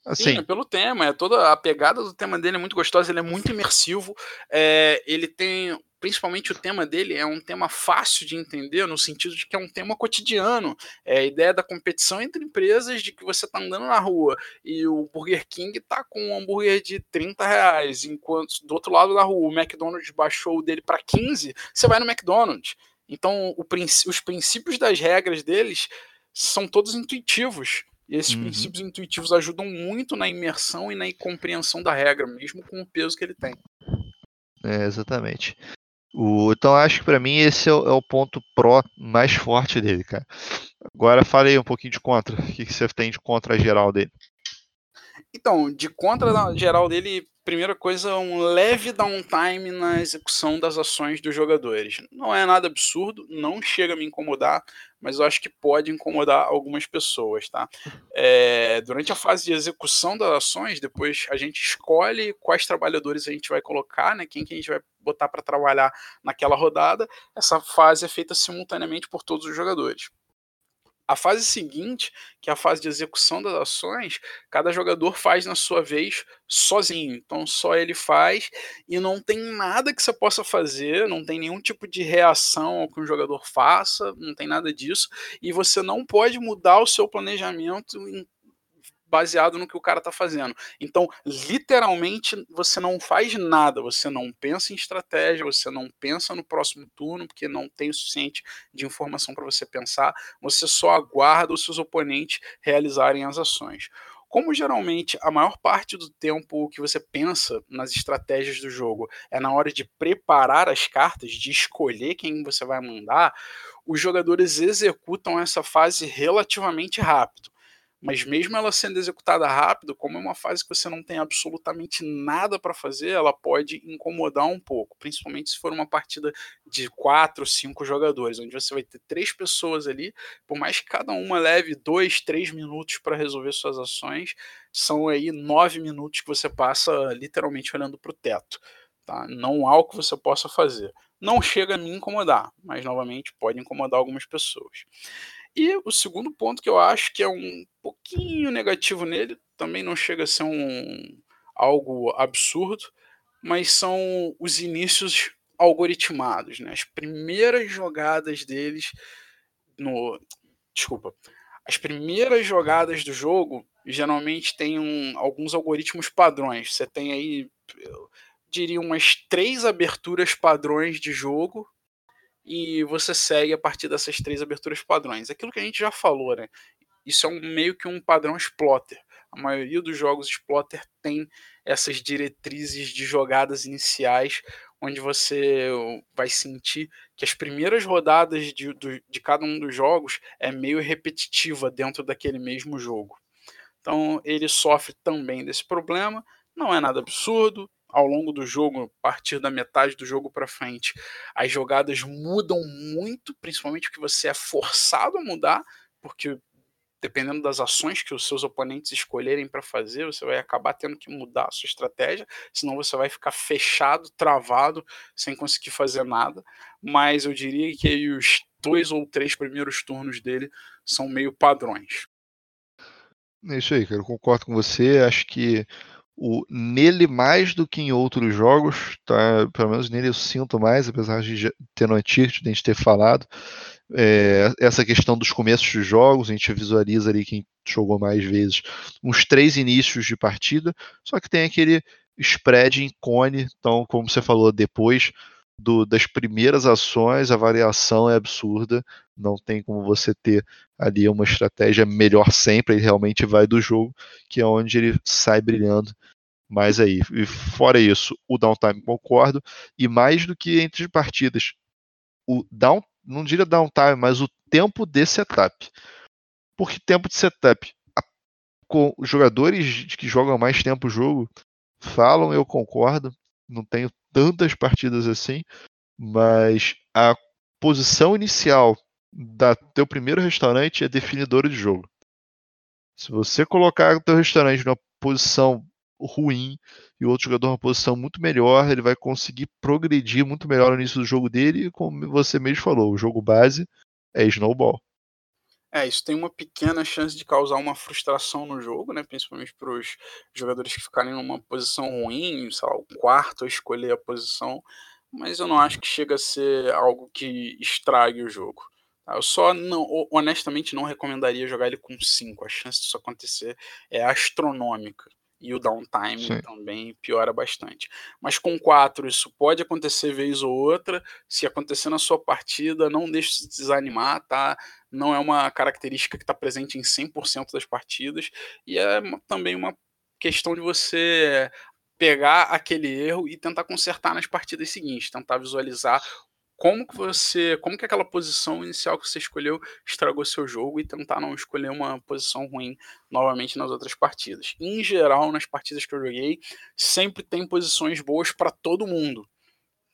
Assim. Sim, é pelo tema, é toda a pegada do tema dele é muito gostosa, ele é muito imersivo, é, ele tem principalmente o tema dele é um tema fácil de entender, no sentido de que é um tema cotidiano. É a ideia da competição entre empresas de que você está andando na rua e o Burger King está com um hambúrguer de 30 reais, enquanto do outro lado da rua o McDonald's baixou o dele para 15, você vai no McDonald's. Então, o, os princípios das regras deles são todos intuitivos. E esses uhum. princípios intuitivos ajudam muito na imersão e na compreensão da regra, mesmo com o peso que ele tem. É, exatamente. O, então acho que para mim esse é o, é o, ponto pró mais forte dele, cara. Agora falei um pouquinho de contra. O que, que você tem de contra geral dele? Então, de contra geral dele, primeira coisa, um leve downtime na execução das ações dos jogadores. Não é nada absurdo, não chega a me incomodar, mas eu acho que pode incomodar algumas pessoas, tá? É, durante a fase de execução das ações, depois a gente escolhe quais trabalhadores a gente vai colocar, né? Quem que a gente vai botar para trabalhar naquela rodada. Essa fase é feita simultaneamente por todos os jogadores. A fase seguinte, que é a fase de execução das ações, cada jogador faz na sua vez sozinho. Então só ele faz e não tem nada que você possa fazer, não tem nenhum tipo de reação ao que o jogador faça, não tem nada disso. E você não pode mudar o seu planejamento em baseado no que o cara está fazendo. Então, literalmente, você não faz nada, você não pensa em estratégia, você não pensa no próximo turno, porque não tem o suficiente de informação para você pensar, você só aguarda os seus oponentes realizarem as ações. Como geralmente a maior parte do tempo que você pensa nas estratégias do jogo é na hora de preparar as cartas, de escolher quem você vai mandar, os jogadores executam essa fase relativamente rápido mas mesmo ela sendo executada rápido, como é uma fase que você não tem absolutamente nada para fazer, ela pode incomodar um pouco, principalmente se for uma partida de quatro, cinco jogadores, onde você vai ter três pessoas ali, por mais que cada uma leve dois, três minutos para resolver suas ações, são aí nove minutos que você passa literalmente olhando para o teto. Tá? Não há o que você possa fazer. Não chega a me incomodar, mas novamente pode incomodar algumas pessoas. E o segundo ponto que eu acho que é um pouquinho negativo nele, também não chega a ser um algo absurdo, mas são os inícios algoritmados, né? As primeiras jogadas deles no desculpa, as primeiras jogadas do jogo geralmente tem um, alguns algoritmos padrões. Você tem aí, eu diria, umas três aberturas padrões de jogo e você segue a partir dessas três aberturas padrões. Aquilo que a gente já falou, né? Isso é um, meio que um padrão exploiter. A maioria dos jogos exploiter tem essas diretrizes de jogadas iniciais, onde você vai sentir que as primeiras rodadas de, de cada um dos jogos é meio repetitiva dentro daquele mesmo jogo. Então ele sofre também desse problema. Não é nada absurdo, ao longo do jogo, a partir da metade do jogo para frente, as jogadas mudam muito, principalmente porque você é forçado a mudar, porque dependendo das ações que os seus oponentes escolherem para fazer, você vai acabar tendo que mudar a sua estratégia, senão você vai ficar fechado, travado, sem conseguir fazer nada. Mas eu diria que os dois ou três primeiros turnos dele são meio padrões. É isso aí, cara. Eu concordo com você. Acho que o, nele mais do que em outros jogos, tá? pelo menos nele eu sinto mais, apesar de ter no antigo, de a gente ter falado, é, essa questão dos começos de jogos, a gente visualiza ali quem jogou mais vezes, uns três inícios de partida, só que tem aquele spread em cone, então, como você falou, depois do, das primeiras ações, a variação é absurda, não tem como você ter ali uma estratégia melhor sempre, ele realmente vai do jogo, que é onde ele sai brilhando mais aí. E fora isso, o downtime concordo, e mais do que entre partidas, o down, não diria downtime, mas o tempo de setup. Por que tempo de setup? com jogadores que jogam mais tempo o jogo falam, eu concordo, não tenho tantas partidas assim, mas a posição inicial da teu primeiro restaurante é definidora de jogo. Se você colocar o teu restaurante numa posição ruim e o outro jogador numa posição muito melhor, ele vai conseguir progredir muito melhor no início do jogo dele, como você mesmo falou, o jogo base é snowball. É, isso tem uma pequena chance de causar uma frustração no jogo, né? Principalmente para os jogadores que ficarem numa posição ruim, sei lá, o quarto a escolher a posição, mas eu não acho que chega a ser algo que estrague o jogo. Tá? Eu só não, honestamente não recomendaria jogar ele com 5. A chance disso acontecer é astronômica e o downtime Sim. também piora bastante. Mas com 4 isso pode acontecer vez ou outra. Se acontecer na sua partida, não deixe de se desanimar, tá? Não é uma característica que está presente em 100% das partidas e é também uma questão de você pegar aquele erro e tentar consertar nas partidas seguintes, tentar visualizar como que você, como que aquela posição inicial que você escolheu estragou seu jogo e tentar não escolher uma posição ruim novamente nas outras partidas. Em geral, nas partidas que eu joguei, sempre tem posições boas para todo mundo.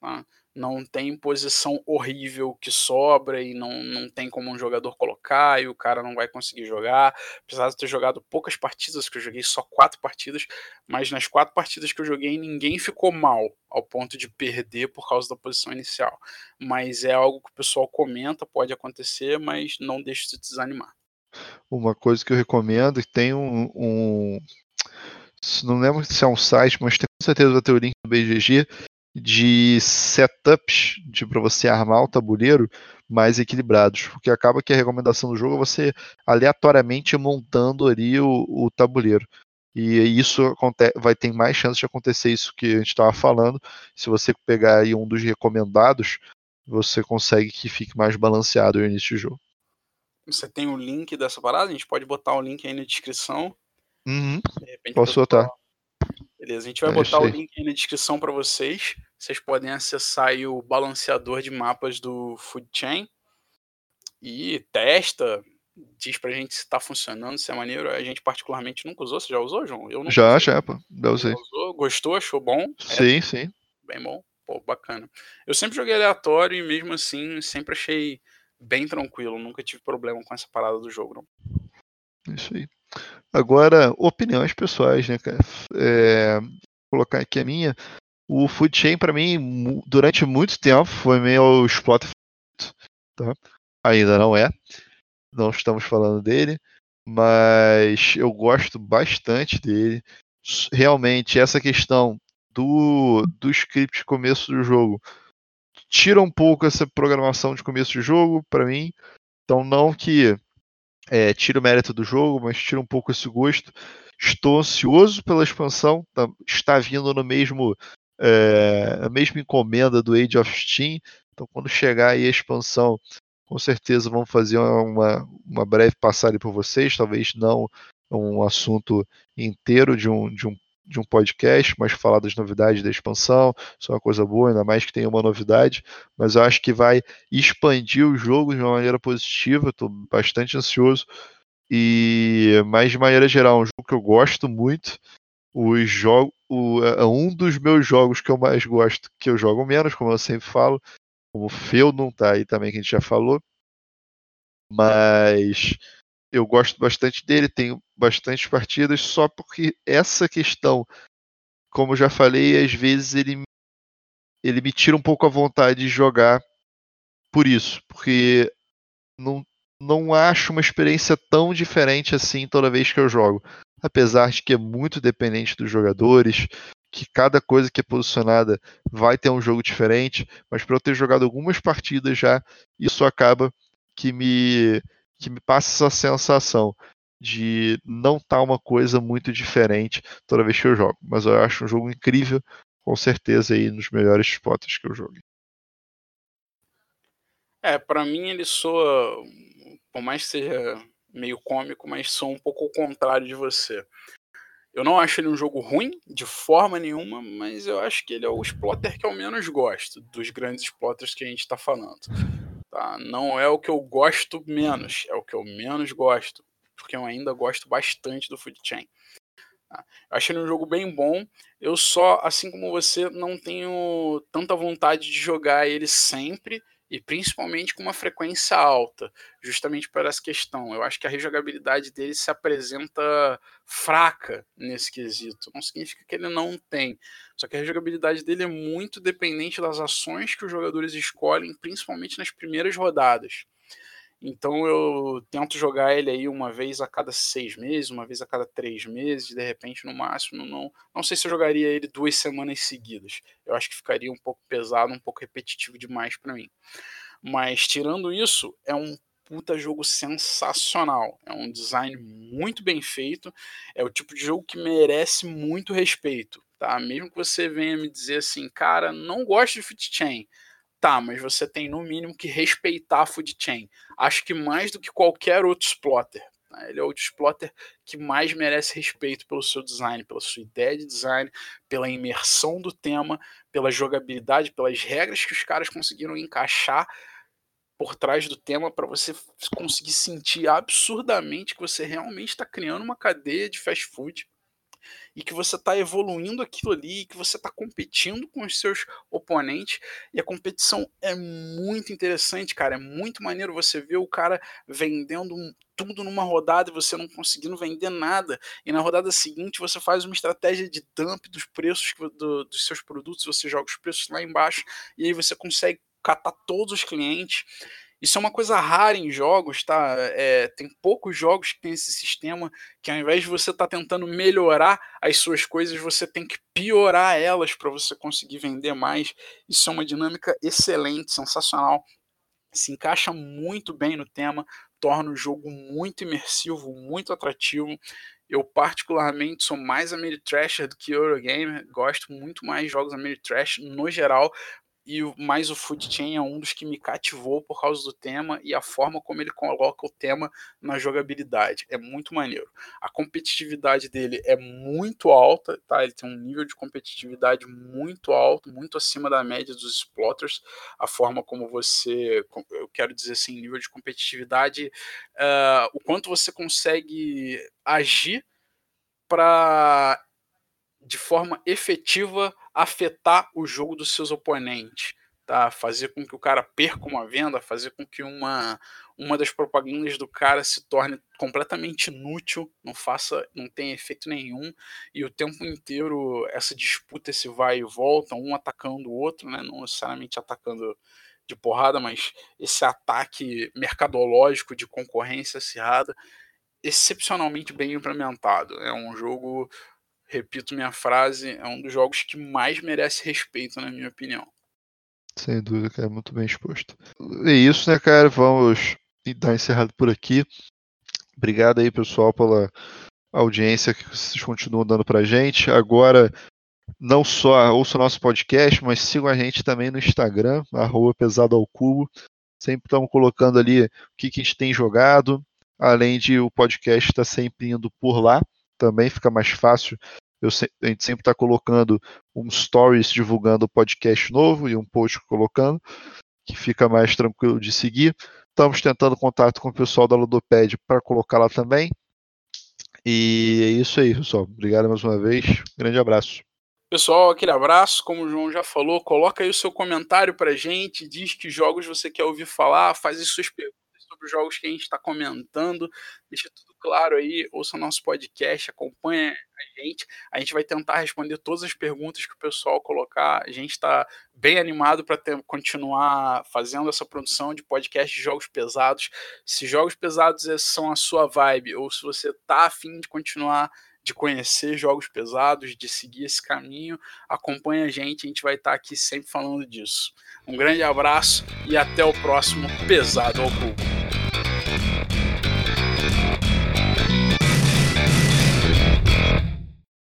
Tá? Não tem posição horrível que sobra e não, não tem como um jogador colocar e o cara não vai conseguir jogar. Apesar de ter jogado poucas partidas, que eu joguei só quatro partidas, mas nas quatro partidas que eu joguei ninguém ficou mal ao ponto de perder por causa da posição inicial. Mas é algo que o pessoal comenta, pode acontecer, mas não deixe de desanimar. Uma coisa que eu recomendo, tem um, um não lembro se é um site, mas com certeza vai ter o link do BGG, de setups de para você armar o tabuleiro mais equilibrados, porque acaba que a recomendação do jogo é você aleatoriamente montando ali o, o tabuleiro. E isso vai ter mais chance de acontecer isso que a gente estava falando. Se você pegar aí um dos recomendados, você consegue que fique mais balanceado o início do jogo. Você tem o link dessa parada? A gente pode botar o link aí na descrição. Uhum. Posso botar. Beleza, a gente vai é botar o link aí na descrição para vocês. Vocês podem acessar o balanceador de mapas do Food Chain e testa, diz pra gente se está funcionando, se é maneiro. A gente particularmente nunca usou. Você já usou, João? Eu já, usei. já, pô. Já usei. Usou, gostou, achou bom? Sim, é, sim. Bem bom. Pô, bacana. Eu sempre joguei aleatório e mesmo assim sempre achei bem tranquilo. Nunca tive problema com essa parada do jogo, não. Isso aí. Agora, opiniões pessoais, né, cara? É, vou colocar aqui a minha. O Food Chain, para mim, durante muito tempo, foi meu exploit tá? Ainda não é. Não estamos falando dele. Mas eu gosto bastante dele. Realmente, essa questão do, do script começo do jogo tira um pouco essa programação de começo de jogo para mim. Então, não que é, tira o mérito do jogo, mas tira um pouco esse gosto. Estou ansioso pela expansão, tá, está vindo no mesmo é, a mesma encomenda do Age of Steam. Então, quando chegar aí a expansão, com certeza vamos fazer uma, uma breve passagem por vocês. Talvez não um assunto inteiro de um, de um, de um podcast, mas falar das novidades da expansão. Isso é uma coisa boa, ainda mais que tem uma novidade. Mas eu acho que vai expandir o jogo de uma maneira positiva. Estou bastante ansioso. E, mas de maneira geral, é um jogo que eu gosto muito os jogos, é um dos meus jogos que eu mais gosto, que eu jogo menos, como eu sempre falo, como Feudum tá aí também que a gente já falou, mas eu gosto bastante dele, tenho bastantes partidas, só porque essa questão, como eu já falei, às vezes ele ele me tira um pouco a vontade de jogar por isso, porque não, não acho uma experiência tão diferente assim toda vez que eu jogo apesar de que é muito dependente dos jogadores, que cada coisa que é posicionada vai ter um jogo diferente, mas para eu ter jogado algumas partidas já, isso acaba que me que me passa essa sensação de não estar tá uma coisa muito diferente toda vez que eu jogo. Mas eu acho um jogo incrível, com certeza aí nos melhores spots que eu joguei. É, para mim ele soa, por mais que seja meio cômico, mas sou um pouco o contrário de você. Eu não acho ele um jogo ruim, de forma nenhuma, mas eu acho que ele é o exploiter que eu menos gosto, dos grandes exploiters que a gente está falando. Tá? Não é o que eu gosto menos, é o que eu menos gosto, porque eu ainda gosto bastante do Food Chain. Tá? Ele um jogo bem bom, eu só, assim como você, não tenho tanta vontade de jogar ele sempre, e principalmente com uma frequência alta, justamente por essa questão. Eu acho que a rejogabilidade dele se apresenta fraca nesse quesito. Não significa que ele não tem, só que a rejogabilidade dele é muito dependente das ações que os jogadores escolhem, principalmente nas primeiras rodadas. Então eu tento jogar ele aí uma vez a cada seis meses, uma vez a cada três meses, de repente no máximo. Não, não sei se eu jogaria ele duas semanas seguidas. Eu acho que ficaria um pouco pesado, um pouco repetitivo demais para mim. Mas tirando isso, é um puta jogo sensacional. É um design muito bem feito. É o tipo de jogo que merece muito respeito. Tá? Mesmo que você venha me dizer assim, cara, não gosto de Fit Chain Tá, mas você tem no mínimo que respeitar a food chain. Acho que mais do que qualquer outro exploiter. Né? Ele é o exploiter que mais merece respeito pelo seu design, pela sua ideia de design, pela imersão do tema, pela jogabilidade, pelas regras que os caras conseguiram encaixar por trás do tema para você conseguir sentir absurdamente que você realmente está criando uma cadeia de fast food e que você está evoluindo aquilo ali, que você está competindo com os seus oponentes, e a competição é muito interessante, cara, é muito maneiro você ver o cara vendendo tudo numa rodada e você não conseguindo vender nada, e na rodada seguinte você faz uma estratégia de dump dos preços do, dos seus produtos, você joga os preços lá embaixo, e aí você consegue catar todos os clientes, isso é uma coisa rara em jogos, tá? É, tem poucos jogos que tem esse sistema que ao invés de você estar tá tentando melhorar as suas coisas, você tem que piorar elas para você conseguir vender mais. Isso é uma dinâmica excelente, sensacional. Se encaixa muito bem no tema, torna o jogo muito imersivo, muito atrativo. Eu, particularmente, sou mais Ameritrasher do que Eurogamer, gosto muito mais de jogos Ameritrash no geral, e mais o Food Chain é um dos que me cativou por causa do tema e a forma como ele coloca o tema na jogabilidade. É muito maneiro. A competitividade dele é muito alta, tá? Ele tem um nível de competitividade muito alto, muito acima da média dos Splotters. A forma como você, eu quero dizer assim, nível de competitividade, uh, o quanto você consegue agir para de forma efetiva afetar o jogo dos seus oponentes, tá? Fazer com que o cara perca uma venda, fazer com que uma, uma das propagandas do cara se torne completamente inútil, não faça, não tem efeito nenhum e o tempo inteiro essa disputa, esse vai e volta, um atacando o outro, né? Não necessariamente atacando de porrada, mas esse ataque mercadológico de concorrência acirrada excepcionalmente bem implementado. É um jogo repito minha frase, é um dos jogos que mais merece respeito, na minha opinião. Sem dúvida, cara, muito bem exposto. É isso, né, cara? Vamos dar encerrado por aqui. Obrigado aí, pessoal, pela audiência que vocês continuam dando pra gente. Agora, não só ouça o nosso podcast, mas sigam a gente também no Instagram, arroba pesado ao cubo. Sempre estamos colocando ali o que, que a gente tem jogado, além de o podcast estar tá sempre indo por lá também fica mais fácil. Eu, a gente sempre está colocando um stories divulgando o podcast novo e um post colocando, que fica mais tranquilo de seguir. Estamos tentando contato com o pessoal da Ludoped para colocar lá também. E é isso aí, pessoal. Obrigado mais uma vez. Grande abraço. Pessoal, aquele abraço. Como o João já falou, coloca aí o seu comentário para gente, diz que jogos você quer ouvir falar, faz as suas perguntas sobre os jogos que a gente está comentando. Deixa tudo claro aí, ouça o nosso podcast, acompanha a gente. A gente vai tentar responder todas as perguntas que o pessoal colocar. A gente está bem animado para continuar fazendo essa produção de podcast de jogos pesados. Se jogos pesados são a sua vibe, ou se você está afim de continuar de conhecer jogos pesados, de seguir esse caminho, acompanhe a gente, a gente vai estar tá aqui sempre falando disso. Um grande abraço e até o próximo Pesado ao Cubo.